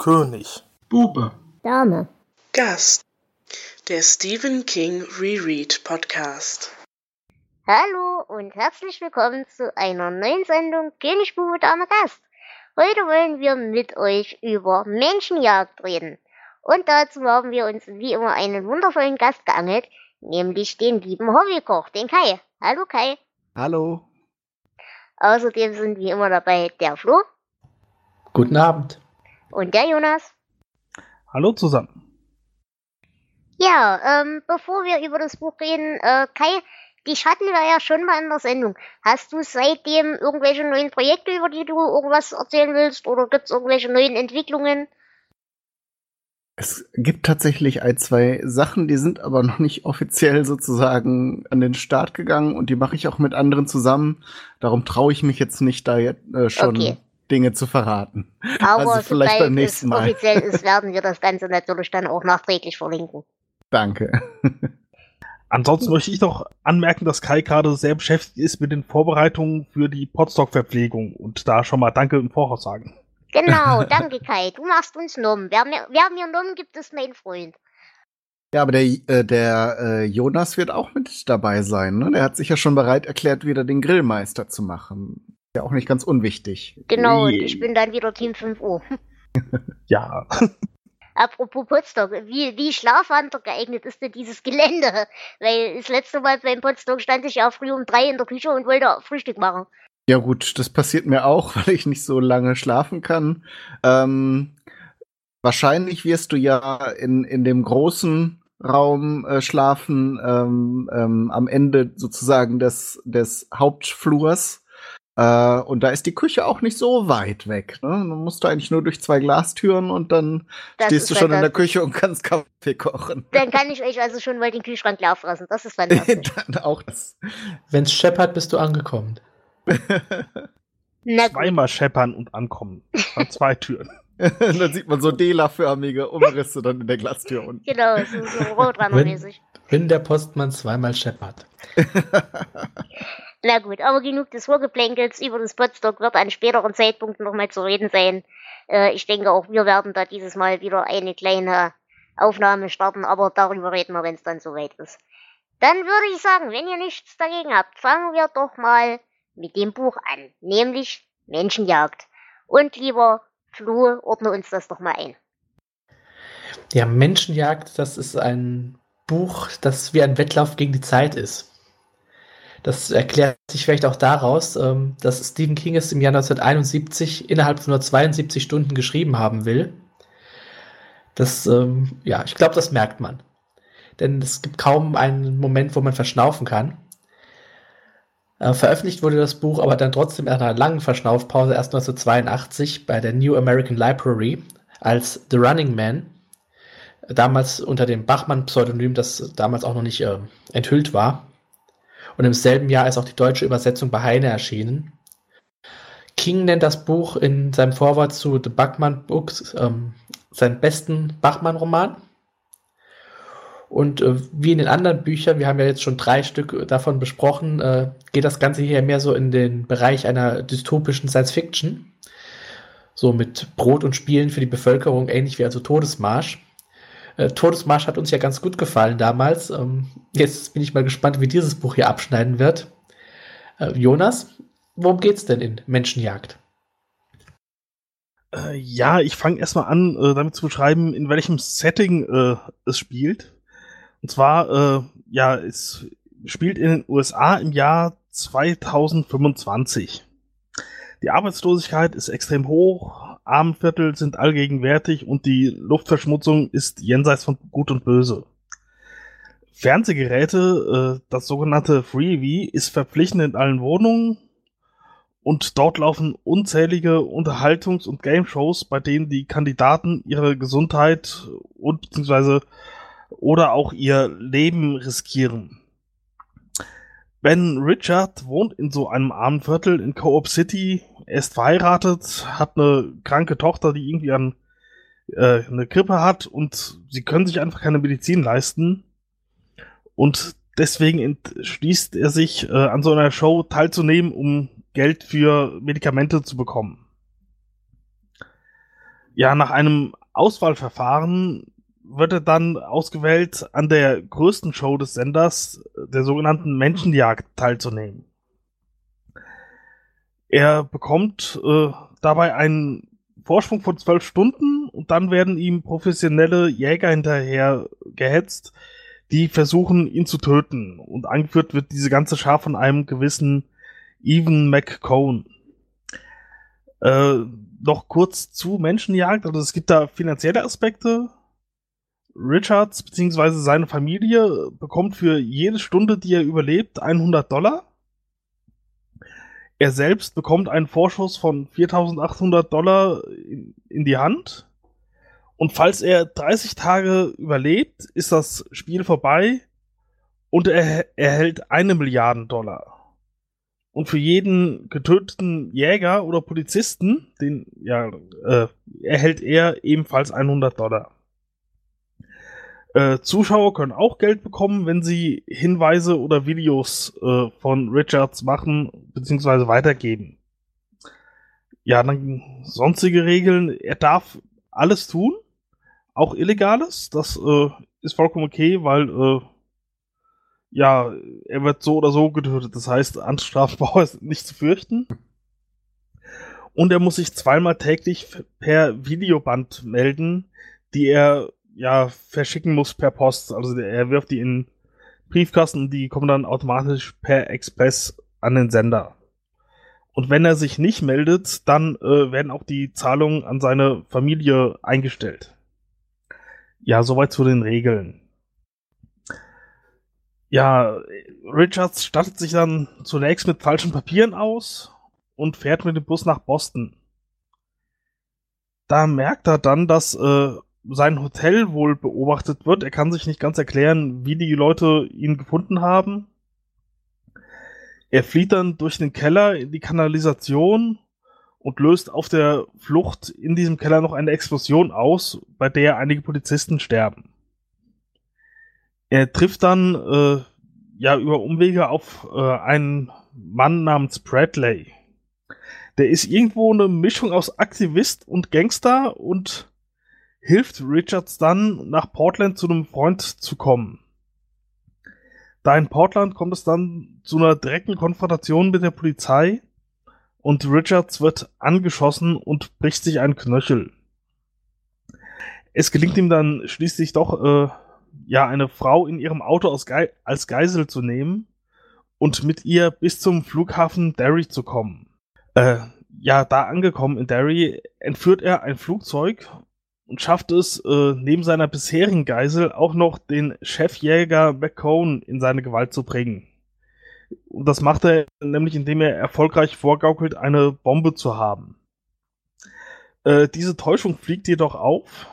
König. Bube. Dame. Gast. Der Stephen King Reread Podcast. Hallo und herzlich willkommen zu einer neuen Sendung König, Bube, Dame, Gast. Heute wollen wir mit euch über Menschenjagd reden. Und dazu haben wir uns wie immer einen wundervollen Gast geangelt, nämlich den lieben Hobbykoch, den Kai. Hallo Kai. Hallo. Außerdem sind wie immer dabei der Flo. Guten Abend. Und der Jonas. Hallo zusammen. Ja, ähm, bevor wir über das Buch reden, äh, Kai, dich hatten wir ja schon mal in der Sendung. Hast du seitdem irgendwelche neuen Projekte, über die du irgendwas erzählen willst? Oder gibt es irgendwelche neuen Entwicklungen? Es gibt tatsächlich ein, zwei Sachen, die sind aber noch nicht offiziell sozusagen an den Start gegangen und die mache ich auch mit anderen zusammen. Darum traue ich mich jetzt nicht, da jetzt, äh, schon okay. Dinge zu verraten. Aber also vielleicht beim nächsten Mal. offiziell ist, werden wir das Ganze natürlich dann auch nachträglich verlinken. Danke. Ansonsten möchte ich noch anmerken, dass Kai gerade sehr beschäftigt ist mit den Vorbereitungen für die Podstock-Verpflegung und da schon mal Danke im Voraus sagen. Genau, danke Kai. Du machst uns Nomen. Wer mir, wer mir Nomen gibt, ist mein Freund. Ja, aber der, äh, der äh, Jonas wird auch mit dabei sein. Ne? Der hat sich ja schon bereit erklärt, wieder den Grillmeister zu machen. Ja, auch nicht ganz unwichtig. Genau, und ich bin dann wieder Team 5 Uhr. ja. Apropos Potsdok, wie, wie Schlafwander geeignet ist denn dieses Gelände? Weil das letzte Mal beim Potsdok stand ich ja früh um drei in der Küche und wollte Frühstück machen. Ja gut, das passiert mir auch, weil ich nicht so lange schlafen kann. Ähm, wahrscheinlich wirst du ja in, in dem großen Raum äh, schlafen, ähm, ähm, am Ende sozusagen des, des Hauptflurs. Äh, und da ist die Küche auch nicht so weit weg. Ne? Dann musst du eigentlich nur durch zwei Glastüren und dann das stehst du schon in der Küche und kannst Kaffee kochen. Dann kann ich euch also schon mal den Kühlschrank fressen. Das ist fantastisch. dann auch das. Wenn's scheppert, bist du angekommen. Zweimal scheppern und ankommen. An zwei Türen. dann sieht man so Dela-förmige Umrisse dann in der Glastür unten. Genau, so, so Roadrunner-mäßig. Wenn, wenn der Postmann zweimal scheppert. Na gut, aber genug des Vorgeplänkels. Über das Potsdok wird an späteren Zeitpunkten nochmal zu reden sein. Äh, ich denke, auch wir werden da dieses Mal wieder eine kleine Aufnahme starten, aber darüber reden wir, wenn es dann soweit ist. Dann würde ich sagen, wenn ihr nichts dagegen habt, fangen wir doch mal mit dem Buch an, nämlich Menschenjagd. Und lieber Flo, ordne uns das doch mal ein. Ja, Menschenjagd, das ist ein Buch, das wie ein Wettlauf gegen die Zeit ist. Das erklärt sich vielleicht auch daraus, ähm, dass Stephen King es im Jahr 1971 innerhalb von nur 72 Stunden geschrieben haben will. Das, ähm, ja, ich glaube, das merkt man. Denn es gibt kaum einen Moment, wo man verschnaufen kann. Äh, veröffentlicht wurde das Buch aber dann trotzdem nach einer langen Verschnaufpause erst 1982 bei der New American Library als The Running Man. Damals unter dem Bachmann-Pseudonym, das damals auch noch nicht äh, enthüllt war. Und im selben Jahr ist auch die deutsche Übersetzung bei Heine erschienen. King nennt das Buch in seinem Vorwort zu The Bachmann Books ähm, seinen besten Bachmann-Roman. Und äh, wie in den anderen Büchern, wir haben ja jetzt schon drei Stück davon besprochen, äh, geht das Ganze hier mehr so in den Bereich einer dystopischen Science Fiction. So mit Brot und Spielen für die Bevölkerung, ähnlich wie also Todesmarsch. Äh, Todesmarsch hat uns ja ganz gut gefallen damals. Ähm, jetzt bin ich mal gespannt, wie dieses Buch hier abschneiden wird. Äh, Jonas, worum geht's denn in Menschenjagd? Äh, ja, ich fange erstmal an, äh, damit zu beschreiben, in welchem Setting äh, es spielt. Und zwar, ja, es spielt in den USA im Jahr 2025. Die Arbeitslosigkeit ist extrem hoch, Armenviertel sind allgegenwärtig und die Luftverschmutzung ist jenseits von Gut und Böse. Fernsehgeräte, äh, das sogenannte Freebie, ist verpflichtend in allen Wohnungen und dort laufen unzählige Unterhaltungs- und Game-Shows, bei denen die Kandidaten ihre Gesundheit und beziehungsweise oder auch ihr Leben riskieren. Ben Richard wohnt in so einem armen Viertel in Co-op City. Er ist verheiratet, hat eine kranke Tochter, die irgendwie an äh, eine Grippe hat und sie können sich einfach keine Medizin leisten. Und deswegen entschließt er sich, äh, an so einer Show teilzunehmen, um Geld für Medikamente zu bekommen. Ja, nach einem Auswahlverfahren wird er dann ausgewählt, an der größten Show des Senders, der sogenannten Menschenjagd, teilzunehmen. Er bekommt äh, dabei einen Vorsprung von zwölf Stunden und dann werden ihm professionelle Jäger hinterher gehetzt, die versuchen, ihn zu töten. Und angeführt wird diese ganze Schar von einem gewissen Evan McCone. Äh, noch kurz zu Menschenjagd. Also es gibt da finanzielle Aspekte. Richards bzw. seine Familie bekommt für jede Stunde, die er überlebt, 100 Dollar. Er selbst bekommt einen Vorschuss von 4800 Dollar in, in die Hand. Und falls er 30 Tage überlebt, ist das Spiel vorbei und er erhält eine Milliarde Dollar. Und für jeden getöteten Jäger oder Polizisten, den ja, äh, erhält er ebenfalls 100 Dollar. Äh, Zuschauer können auch Geld bekommen, wenn sie Hinweise oder Videos äh, von Richards machen bzw. weitergeben. Ja, dann sonstige Regeln. Er darf alles tun, auch Illegales. Das äh, ist vollkommen okay, weil äh, ja, er wird so oder so getötet. Das heißt, Anstrafbau ist nicht zu fürchten. Und er muss sich zweimal täglich per Videoband melden, die er ja verschicken muss per Post. Also er wirft die in Briefkasten und die kommen dann automatisch per Express an den Sender. Und wenn er sich nicht meldet, dann äh, werden auch die Zahlungen an seine Familie eingestellt. Ja, soweit zu den Regeln. Ja, Richards stattet sich dann zunächst mit falschen Papieren aus und fährt mit dem Bus nach Boston. Da merkt er dann, dass äh, sein Hotel wohl beobachtet wird. Er kann sich nicht ganz erklären, wie die Leute ihn gefunden haben. Er flieht dann durch den Keller in die Kanalisation und löst auf der Flucht in diesem Keller noch eine Explosion aus, bei der einige Polizisten sterben. Er trifft dann äh, ja über Umwege auf äh, einen Mann namens Bradley. Der ist irgendwo eine Mischung aus Aktivist und Gangster und hilft Richards dann nach Portland zu einem Freund zu kommen. Da in Portland kommt es dann zu einer direkten Konfrontation mit der Polizei und Richards wird angeschossen und bricht sich ein Knöchel. Es gelingt ihm dann schließlich doch äh, ja, eine Frau in ihrem Auto Ge als Geisel zu nehmen und mit ihr bis zum Flughafen Derry zu kommen. Äh, ja, da angekommen in Derry entführt er ein Flugzeug und schafft es, äh, neben seiner bisherigen Geisel auch noch den Chefjäger McCone in seine Gewalt zu bringen. Und das macht er nämlich, indem er erfolgreich vorgaukelt, eine Bombe zu haben. Äh, diese Täuschung fliegt jedoch auf.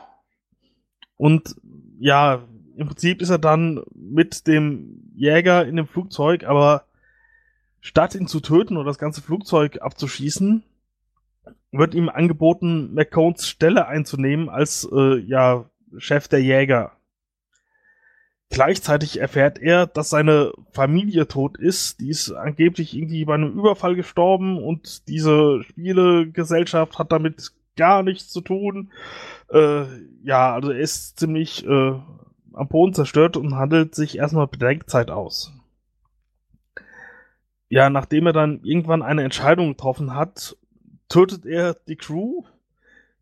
Und ja, im Prinzip ist er dann mit dem Jäger in dem Flugzeug, aber statt ihn zu töten oder das ganze Flugzeug abzuschießen, wird ihm angeboten, McCones Stelle einzunehmen als äh, ja, Chef der Jäger. Gleichzeitig erfährt er, dass seine Familie tot ist. Die ist angeblich irgendwie bei einem Überfall gestorben und diese Spielegesellschaft hat damit gar nichts zu tun. Äh, ja, also er ist ziemlich äh, am Boden zerstört und handelt sich erstmal Bedenkzeit aus. Ja, nachdem er dann irgendwann eine Entscheidung getroffen hat, tötet er die Crew,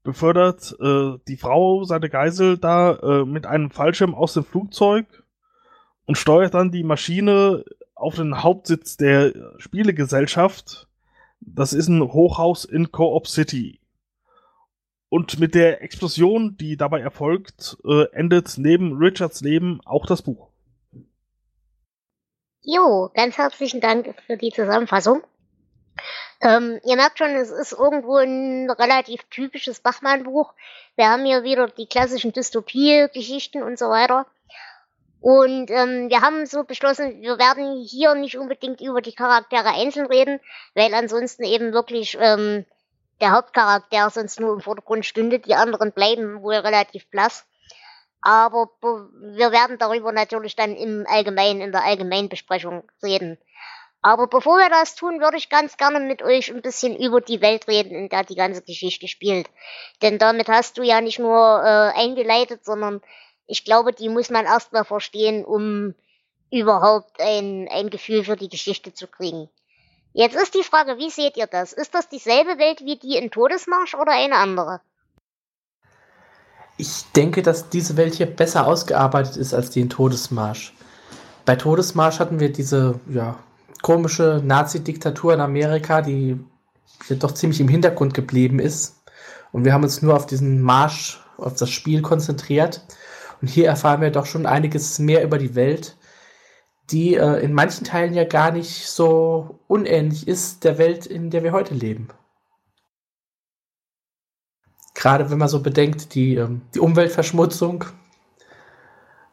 befördert äh, die Frau, seine Geisel da äh, mit einem Fallschirm aus dem Flugzeug und steuert dann die Maschine auf den Hauptsitz der Spielegesellschaft. Das ist ein Hochhaus in Co-op City. Und mit der Explosion, die dabei erfolgt, äh, endet neben Richards Leben auch das Buch. Jo, ganz herzlichen Dank für die Zusammenfassung. Ähm, ihr merkt schon, es ist irgendwo ein relativ typisches Bachmann-Buch. Wir haben hier wieder die klassischen Dystopie-Geschichten und so weiter. Und ähm, wir haben so beschlossen, wir werden hier nicht unbedingt über die Charaktere einzeln reden, weil ansonsten eben wirklich ähm, der Hauptcharakter sonst nur im Vordergrund stünde. Die anderen bleiben wohl relativ blass. Aber wir werden darüber natürlich dann im Allgemeinen, in der Allgemeinbesprechung reden. Aber bevor wir das tun, würde ich ganz gerne mit euch ein bisschen über die Welt reden, in der die ganze Geschichte spielt. Denn damit hast du ja nicht nur äh, eingeleitet, sondern ich glaube, die muss man erstmal verstehen, um überhaupt ein, ein Gefühl für die Geschichte zu kriegen. Jetzt ist die Frage, wie seht ihr das? Ist das dieselbe Welt wie die in Todesmarsch oder eine andere? Ich denke, dass diese Welt hier besser ausgearbeitet ist als die in Todesmarsch. Bei Todesmarsch hatten wir diese ja, komische Nazi-Diktatur in Amerika, die doch ziemlich im Hintergrund geblieben ist. Und wir haben uns nur auf diesen Marsch, auf das Spiel konzentriert. Und hier erfahren wir doch schon einiges mehr über die Welt, die äh, in manchen Teilen ja gar nicht so unähnlich ist der Welt, in der wir heute leben. Gerade wenn man so bedenkt, die, ähm, die Umweltverschmutzung,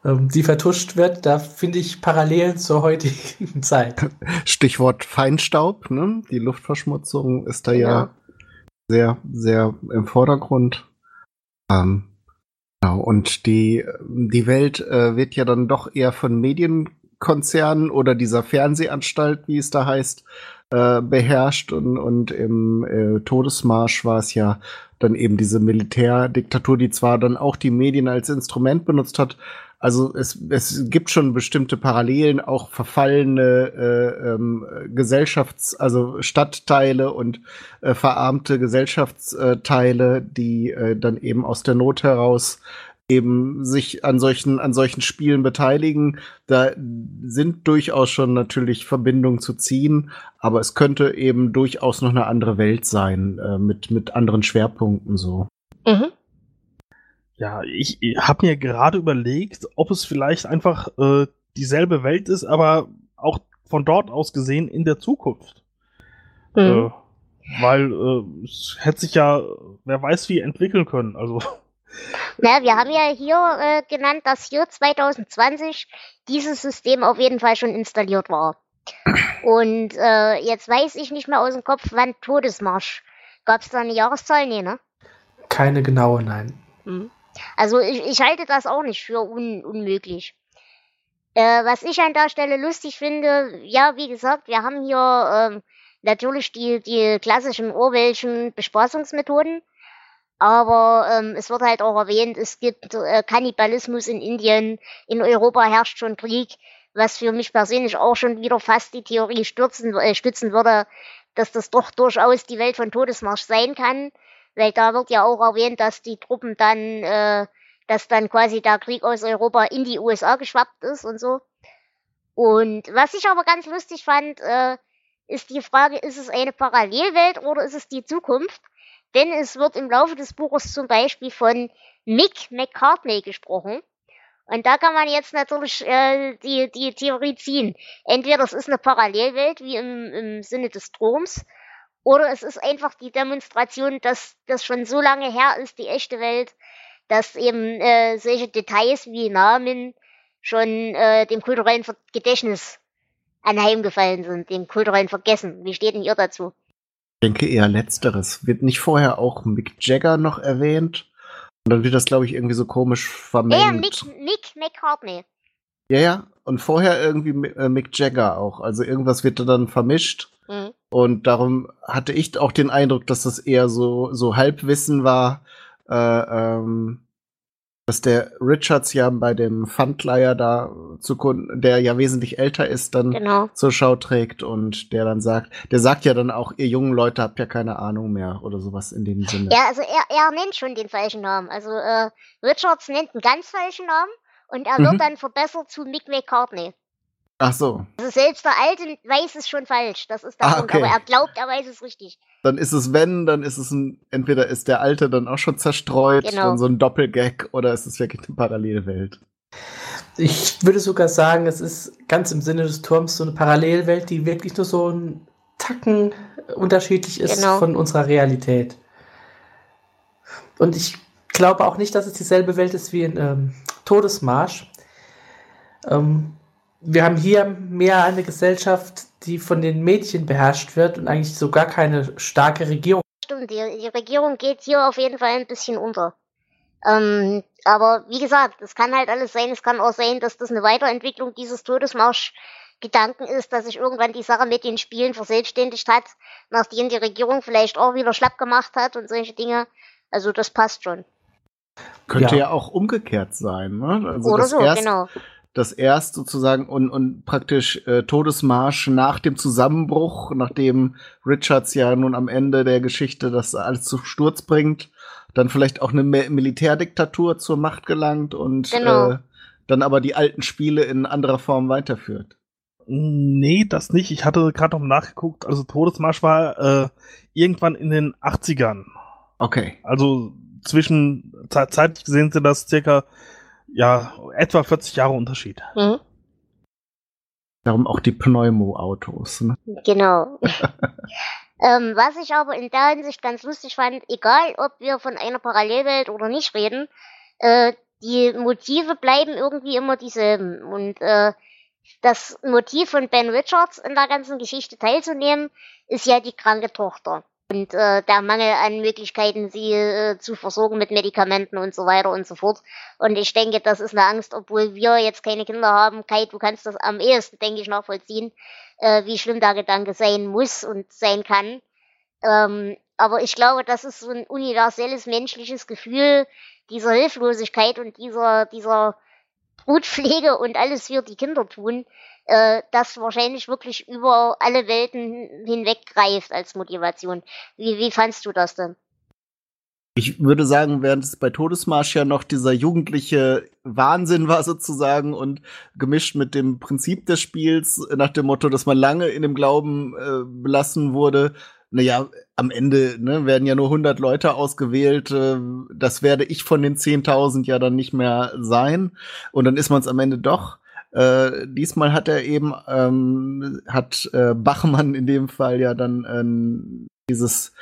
die vertuscht wird, da finde ich Parallelen zur heutigen Zeit. Stichwort Feinstaub, ne? Die Luftverschmutzung ist da ja, ja sehr, sehr im Vordergrund. Ähm, genau, und die, die Welt äh, wird ja dann doch eher von Medienkonzernen oder dieser Fernsehanstalt, wie es da heißt, äh, beherrscht und, und im äh, Todesmarsch war es ja dann eben diese Militärdiktatur, die zwar dann auch die Medien als Instrument benutzt hat, also es, es gibt schon bestimmte Parallelen, auch verfallene äh, ähm, Gesellschafts-, also Stadtteile und äh, verarmte Gesellschaftsteile, die äh, dann eben aus der Not heraus eben sich an solchen, an solchen Spielen beteiligen. Da sind durchaus schon natürlich Verbindungen zu ziehen, aber es könnte eben durchaus noch eine andere Welt sein, äh, mit, mit anderen Schwerpunkten so. Mhm. Ja, ich, ich habe mir gerade überlegt, ob es vielleicht einfach äh, dieselbe Welt ist, aber auch von dort aus gesehen in der Zukunft. Mhm. Äh, weil äh, es hätte sich ja, wer weiß wie, entwickeln können. Also. Na, wir haben ja hier äh, genannt, dass hier 2020 dieses System auf jeden Fall schon installiert war. Und äh, jetzt weiß ich nicht mehr aus dem Kopf, wann Todesmarsch. Gab es da eine Jahreszahl? Nee, ne? Keine genaue, nein. Mhm. Also ich, ich halte das auch nicht für un, unmöglich. Äh, was ich an der Stelle lustig finde, ja, wie gesagt, wir haben hier ähm, natürlich die, die klassischen Orwellschen Bespaßungsmethoden, aber ähm, es wird halt auch erwähnt, es gibt äh, Kannibalismus in Indien, in Europa herrscht schon Krieg, was für mich persönlich auch schon wieder fast die Theorie stürzen, äh, stützen würde, dass das doch durchaus die Welt von Todesmarsch sein kann weil da wird ja auch erwähnt, dass die Truppen dann, äh, dass dann quasi der Krieg aus Europa in die USA geschwappt ist und so. Und was ich aber ganz lustig fand, äh, ist die Frage, ist es eine Parallelwelt oder ist es die Zukunft? Denn es wird im Laufe des Buches zum Beispiel von Mick McCartney gesprochen. Und da kann man jetzt natürlich äh, die, die Theorie ziehen. Entweder es ist eine Parallelwelt, wie im, im Sinne des Stroms, oder es ist einfach die Demonstration, dass das schon so lange her ist, die echte Welt, dass eben äh, solche Details wie Namen schon äh, dem kulturellen Gedächtnis anheimgefallen sind, dem kulturellen Vergessen. Wie steht denn ihr dazu? Ich denke eher letzteres. Wird nicht vorher auch Mick Jagger noch erwähnt? Und dann wird das, glaube ich, irgendwie so komisch vermengt. Ja, Mick, Mick McCartney. Ja, ja. Und vorher irgendwie äh, Mick Jagger auch. Also irgendwas wird da dann vermischt. Mhm. Und darum hatte ich auch den Eindruck, dass das eher so, so Halbwissen war, äh, ähm, dass der Richards ja bei dem Pfandleier da zu Kunden, der ja wesentlich älter ist, dann genau. zur Schau trägt und der dann sagt, der sagt ja dann auch, ihr jungen Leute habt ja keine Ahnung mehr oder sowas in dem Sinne. Ja, also er, er nennt schon den falschen Namen. Also äh, Richards nennt einen ganz falschen Namen und er wird mhm. dann verbessert zu Mick McCartney. Ach so. Also selbst der Alte weiß es schon falsch. Das ist der ah, Punkt. Okay. Aber er glaubt, er weiß es richtig. Dann ist es, wenn, dann ist es ein, entweder ist der Alte dann auch schon zerstreut, genau. dann so ein Doppelgag, oder ist es wirklich eine parallele Welt. Ich würde sogar sagen, es ist ganz im Sinne des Turms so eine Parallelwelt, die wirklich nur so ein Tacken unterschiedlich ist genau. von unserer Realität. Und ich glaube auch nicht, dass es dieselbe Welt ist wie in ähm, Todesmarsch. Ähm, wir haben hier mehr eine Gesellschaft, die von den Mädchen beherrscht wird und eigentlich so gar keine starke Regierung. Stimmt, die, die Regierung geht hier auf jeden Fall ein bisschen unter. Ähm, aber wie gesagt, es kann halt alles sein. Es kann auch sein, dass das eine Weiterentwicklung dieses Todesmarsch Gedanken ist, dass sich irgendwann die Sache mit den Spielen verselbstständigt hat, nachdem die Regierung vielleicht auch wieder schlapp gemacht hat und solche Dinge. Also das passt schon. Könnte ja, ja auch umgekehrt sein, ne? Also Oder so, erst, genau. Das erst sozusagen und, und praktisch äh, Todesmarsch nach dem Zusammenbruch, nachdem Richards ja nun am Ende der Geschichte das alles zu Sturz bringt, dann vielleicht auch eine Militärdiktatur zur Macht gelangt und genau. äh, dann aber die alten Spiele in anderer Form weiterführt. Nee, das nicht. Ich hatte gerade noch nachgeguckt. Also Todesmarsch war äh, irgendwann in den 80ern. Okay. Also zwischen, zeitlich gesehen sind das circa, ja, etwa 40 Jahre Unterschied. Mhm. Darum auch die Pneumo-Autos. Ne? Genau. ähm, was ich aber in der Hinsicht ganz lustig fand, egal ob wir von einer Parallelwelt oder nicht reden, äh, die Motive bleiben irgendwie immer dieselben. Und äh, das Motiv von Ben Richards in der ganzen Geschichte teilzunehmen, ist ja die kranke Tochter und äh, der Mangel an Möglichkeiten, sie äh, zu versorgen mit Medikamenten und so weiter und so fort. Und ich denke, das ist eine Angst, obwohl wir jetzt keine Kinder haben. Kai, du kannst das am ehesten, denke ich, nachvollziehen, äh, wie schlimm der Gedanke sein muss und sein kann. Ähm, aber ich glaube, das ist so ein universelles menschliches Gefühl dieser Hilflosigkeit und dieser, dieser Brutpflege und alles für die Kinder tun, äh, das wahrscheinlich wirklich über alle Welten hinweg greift als Motivation. Wie, wie fandst du das denn? Ich würde sagen, während es bei Todesmarsch ja noch dieser jugendliche Wahnsinn war sozusagen und gemischt mit dem Prinzip des Spiels nach dem Motto, dass man lange in dem Glauben äh, belassen wurde, naja, am Ende ne, werden ja nur 100 Leute ausgewählt. Äh, das werde ich von den 10.000 ja dann nicht mehr sein. Und dann ist man es am Ende doch. Äh, diesmal hat er eben, ähm, hat äh, Bachmann in dem Fall ja dann ähm, dieses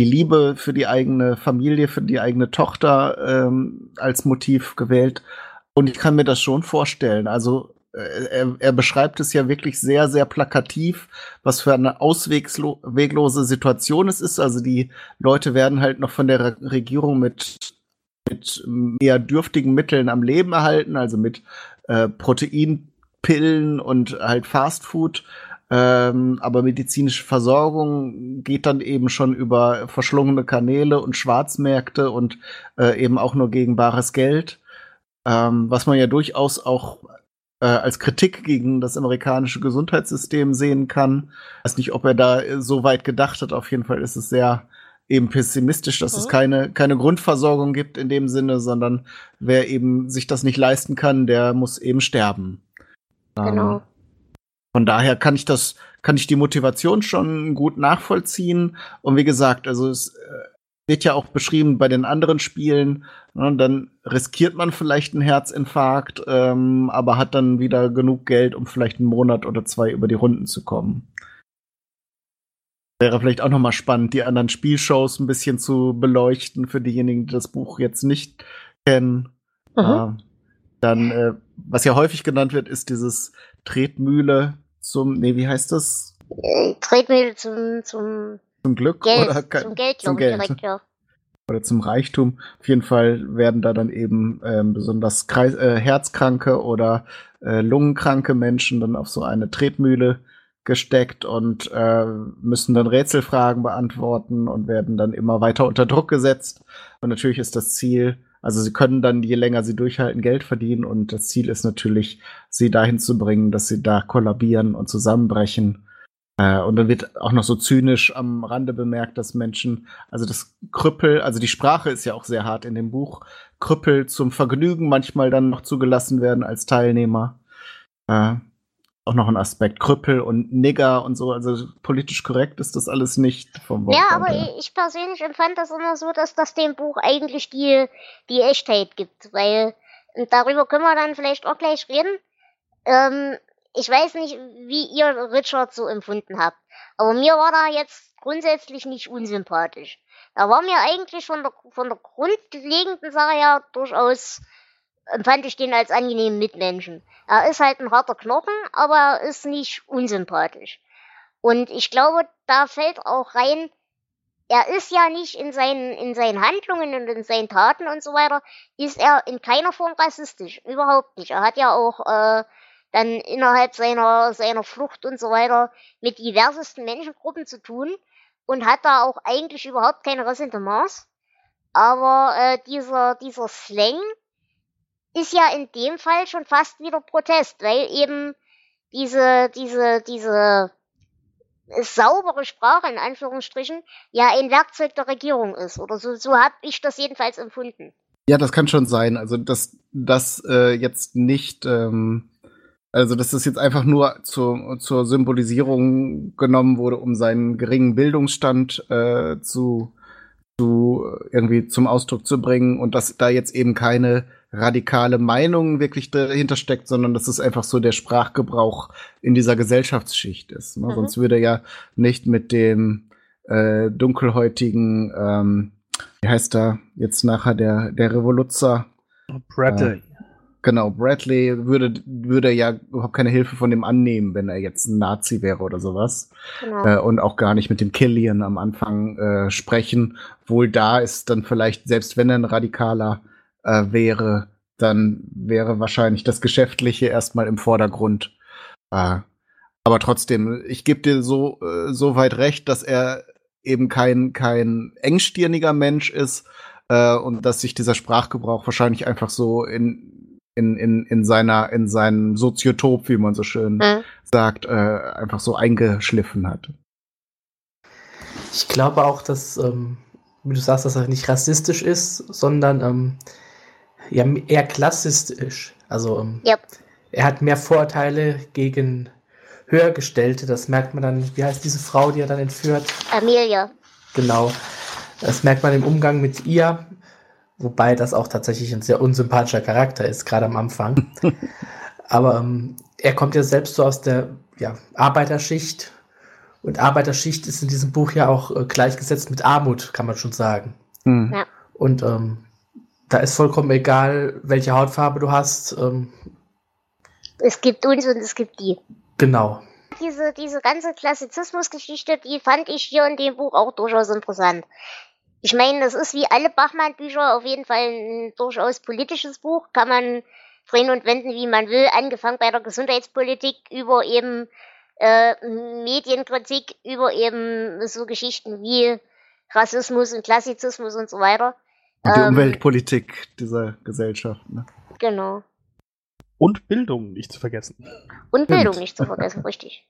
die Liebe für die eigene Familie, für die eigene Tochter ähm, als Motiv gewählt. Und ich kann mir das schon vorstellen. Also äh, er, er, beschreibt es ja wirklich sehr, sehr plakativ, was für eine ausweglose Situation es ist. Also die Leute werden halt noch von der Regierung mit, mit eher dürftigen Mitteln am Leben erhalten, also mit äh, Proteinpillen und halt Fastfood. Ähm, aber medizinische Versorgung geht dann eben schon über verschlungene Kanäle und Schwarzmärkte und äh, eben auch nur gegen bares Geld. Ähm, was man ja durchaus auch äh, als Kritik gegen das amerikanische Gesundheitssystem sehen kann. Ich weiß nicht, ob er da so weit gedacht hat. Auf jeden Fall ist es sehr eben pessimistisch, dass mhm. es keine, keine Grundversorgung gibt in dem Sinne, sondern wer eben sich das nicht leisten kann, der muss eben sterben. Genau. Ähm, von daher kann ich das, kann ich die Motivation schon gut nachvollziehen. Und wie gesagt, also es äh, wird ja auch beschrieben bei den anderen Spielen, ne, dann riskiert man vielleicht einen Herzinfarkt, ähm, aber hat dann wieder genug Geld, um vielleicht einen Monat oder zwei über die Runden zu kommen. Wäre vielleicht auch noch mal spannend, die anderen Spielshows ein bisschen zu beleuchten für diejenigen, die das Buch jetzt nicht kennen. Mhm. Äh, dann, äh, was ja häufig genannt wird, ist dieses Tretmühle zum, nee, wie heißt das? Äh, Tretmühle zum, zum, zum Glück Geld, oder zum Geld, zum Geld. Direkt, ja. Oder zum Reichtum. Auf jeden Fall werden da dann eben ähm, besonders Kreis, äh, herzkranke oder äh, lungenkranke Menschen dann auf so eine Tretmühle gesteckt und äh, müssen dann Rätselfragen beantworten und werden dann immer weiter unter Druck gesetzt. Und natürlich ist das Ziel, also sie können dann, je länger sie durchhalten, Geld verdienen und das Ziel ist natürlich, sie dahin zu bringen, dass sie da kollabieren und zusammenbrechen. Äh, und dann wird auch noch so zynisch am Rande bemerkt, dass Menschen, also das Krüppel, also die Sprache ist ja auch sehr hart in dem Buch, Krüppel zum Vergnügen manchmal dann noch zugelassen werden als Teilnehmer. Äh, auch noch ein Aspekt. Krüppel und Nigger und so. Also politisch korrekt ist das alles nicht vom Wort. Ja, aber ich persönlich empfand das immer so, dass das dem Buch eigentlich die, die Echtheit gibt. Weil darüber können wir dann vielleicht auch gleich reden. Ähm, ich weiß nicht, wie ihr Richard so empfunden habt. Aber mir war da jetzt grundsätzlich nicht unsympathisch. Da war mir eigentlich von der, von der grundlegenden Sache her durchaus empfand ich den als angenehmen Mitmenschen. Er ist halt ein harter Knochen, aber er ist nicht unsympathisch. Und ich glaube, da fällt auch rein, er ist ja nicht in seinen, in seinen Handlungen und in seinen Taten und so weiter, ist er in keiner Form rassistisch. Überhaupt nicht. Er hat ja auch äh, dann innerhalb seiner, seiner Flucht und so weiter mit diversesten Menschengruppen zu tun und hat da auch eigentlich überhaupt keine Ressentiments. Aber äh, dieser, dieser Slang ist ja in dem Fall schon fast wieder Protest, weil eben diese, diese, diese saubere Sprache in Anführungsstrichen ja ein Werkzeug der Regierung ist. Oder so, so habe ich das jedenfalls empfunden. Ja, das kann schon sein. Also, dass das äh, jetzt nicht, ähm, also dass das jetzt einfach nur zur, zur Symbolisierung genommen wurde, um seinen geringen Bildungsstand äh, zu, zu irgendwie zum Ausdruck zu bringen und dass da jetzt eben keine radikale Meinung wirklich dahinter steckt, sondern dass es einfach so der Sprachgebrauch in dieser Gesellschaftsschicht ist. Ne? Mhm. Sonst würde ja nicht mit dem äh, dunkelhäutigen, ähm, wie heißt er jetzt nachher der, der Revoluzer? Bradley. Äh, genau, Bradley würde, würde ja überhaupt keine Hilfe von dem annehmen, wenn er jetzt ein Nazi wäre oder sowas. Genau. Äh, und auch gar nicht mit dem Killian am Anfang äh, sprechen. Wohl da ist dann vielleicht, selbst wenn er ein radikaler äh, wäre, dann wäre wahrscheinlich das Geschäftliche erstmal im Vordergrund. Äh, aber trotzdem, ich gebe dir so, äh, so weit recht, dass er eben kein, kein engstirniger Mensch ist äh, und dass sich dieser Sprachgebrauch wahrscheinlich einfach so in, in, in, in seiner, in seinem Soziotop, wie man so schön mhm. sagt, äh, einfach so eingeschliffen hat. Ich glaube auch, dass, ähm, wie du sagst, dass er nicht rassistisch ist, sondern ähm, ja, eher klassistisch. Also ähm, yep. er hat mehr Vorteile gegen Höhergestellte. Das merkt man dann, wie heißt diese Frau, die er dann entführt? Amelia. Genau. Das merkt man im Umgang mit ihr. Wobei das auch tatsächlich ein sehr unsympathischer Charakter ist, gerade am Anfang. Aber ähm, er kommt ja selbst so aus der ja, Arbeiterschicht. Und Arbeiterschicht ist in diesem Buch ja auch äh, gleichgesetzt mit Armut, kann man schon sagen. Mhm. Ja. Und ähm, da ist vollkommen egal, welche Hautfarbe du hast. Ähm, es gibt uns und es gibt die. Genau. Diese, diese ganze Klassizismusgeschichte, die fand ich hier in dem Buch auch durchaus interessant. Ich meine, das ist wie alle Bachmann-Bücher auf jeden Fall ein durchaus politisches Buch, kann man drehen und wenden, wie man will, angefangen bei der Gesundheitspolitik über eben äh, Medienkritik, über eben so Geschichten wie Rassismus und Klassizismus und so weiter. Und die ähm, Umweltpolitik dieser Gesellschaft. Ne? Genau. Und Bildung nicht zu vergessen. Und Bildung nicht zu vergessen, richtig.